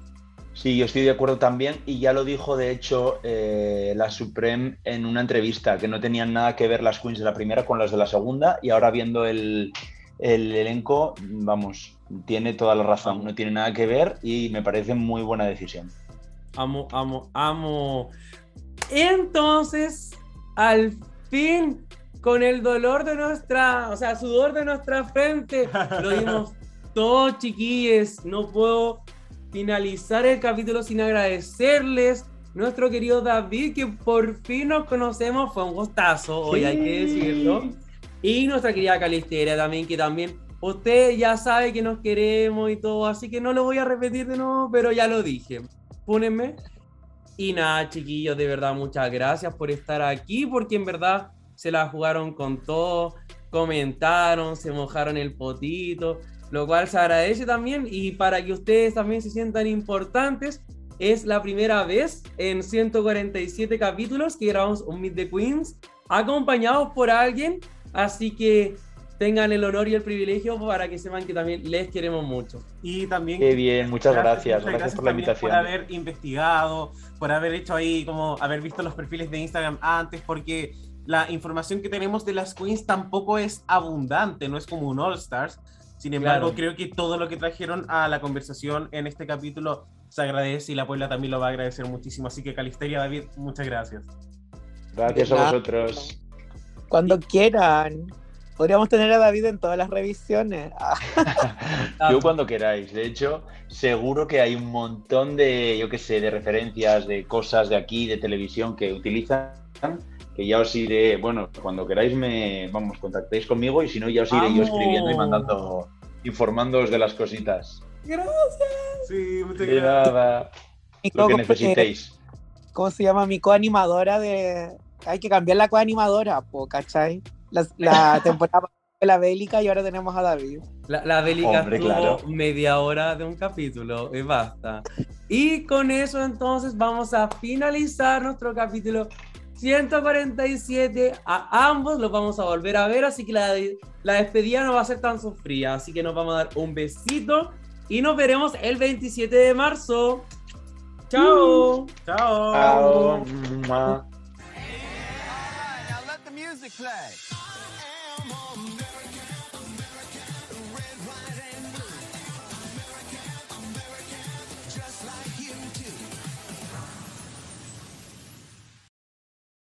Sí, yo estoy de acuerdo también y ya lo dijo de hecho eh, la Supreme en una entrevista, que no tenían nada que ver las queens de la primera con las de la segunda y ahora viendo el, elenco, vamos, tiene toda la razón, no tiene nada que ver y me parece muy buena decisión. Amo, amo, amo. Entonces, al fin, con el dolor de nuestra, o sea, sudor de nuestra frente, lo dimos todos chiquillos, no puedo finalizar el capítulo sin agradecerles. Nuestro querido David, que por fin nos conocemos, fue un gustazo, hoy hay que decirlo. Y nuestra querida Calisteria también, que también usted ya sabe que nos queremos y todo, así que no lo voy a repetir de nuevo, pero ya lo dije. Pónenme. Y nada, chiquillos, de verdad, muchas gracias por estar aquí, porque en verdad se la jugaron con todo, comentaron, se mojaron el potito lo cual se agradece también y para que ustedes también se sientan importantes, es la primera vez en 147 capítulos que grabamos un Meet the Queens acompañados por alguien, así que tengan el honor y el privilegio para que sepan que también les queremos mucho. Y también... Qué bien, muchas gracias. gracias, por la invitación. Por haber investigado, por haber hecho ahí, como haber visto los perfiles de Instagram antes, porque la información que tenemos de las queens tampoco es abundante, no es como un All Stars. Sin embargo, creo que todo lo que trajeron a la conversación en este capítulo se agradece y la Puebla también lo va a agradecer muchísimo. Así que Calisteria, David, muchas gracias. Gracias a vosotros. Cuando quieran. Podríamos tener a David en todas las revisiones. yo cuando queráis. De hecho, seguro que hay un montón de, yo qué sé, de referencias, de cosas de aquí, de televisión que utilizan que ya os iré, bueno, cuando queráis me, vamos, contactéis conmigo y si no ya os iré yo escribiendo y mandando, informándoos de las cositas. Gracias. Sí, muchas gracias. Lo que necesitéis. ¿Cómo se llama? Mi coanimadora de... Hay que cambiar la coanimadora, po, ¿cachai? La, la temporada de la bélica y ahora tenemos a David. La, la bélica tuvo media hora de un capítulo y basta. Y con eso entonces vamos a finalizar nuestro capítulo 147 a ambos los vamos a volver a ver, así que la, la despedida no va a ser tan sufrida, así que nos vamos a dar un besito y nos veremos el 27 de marzo. Chao. Chao. Chao. flag.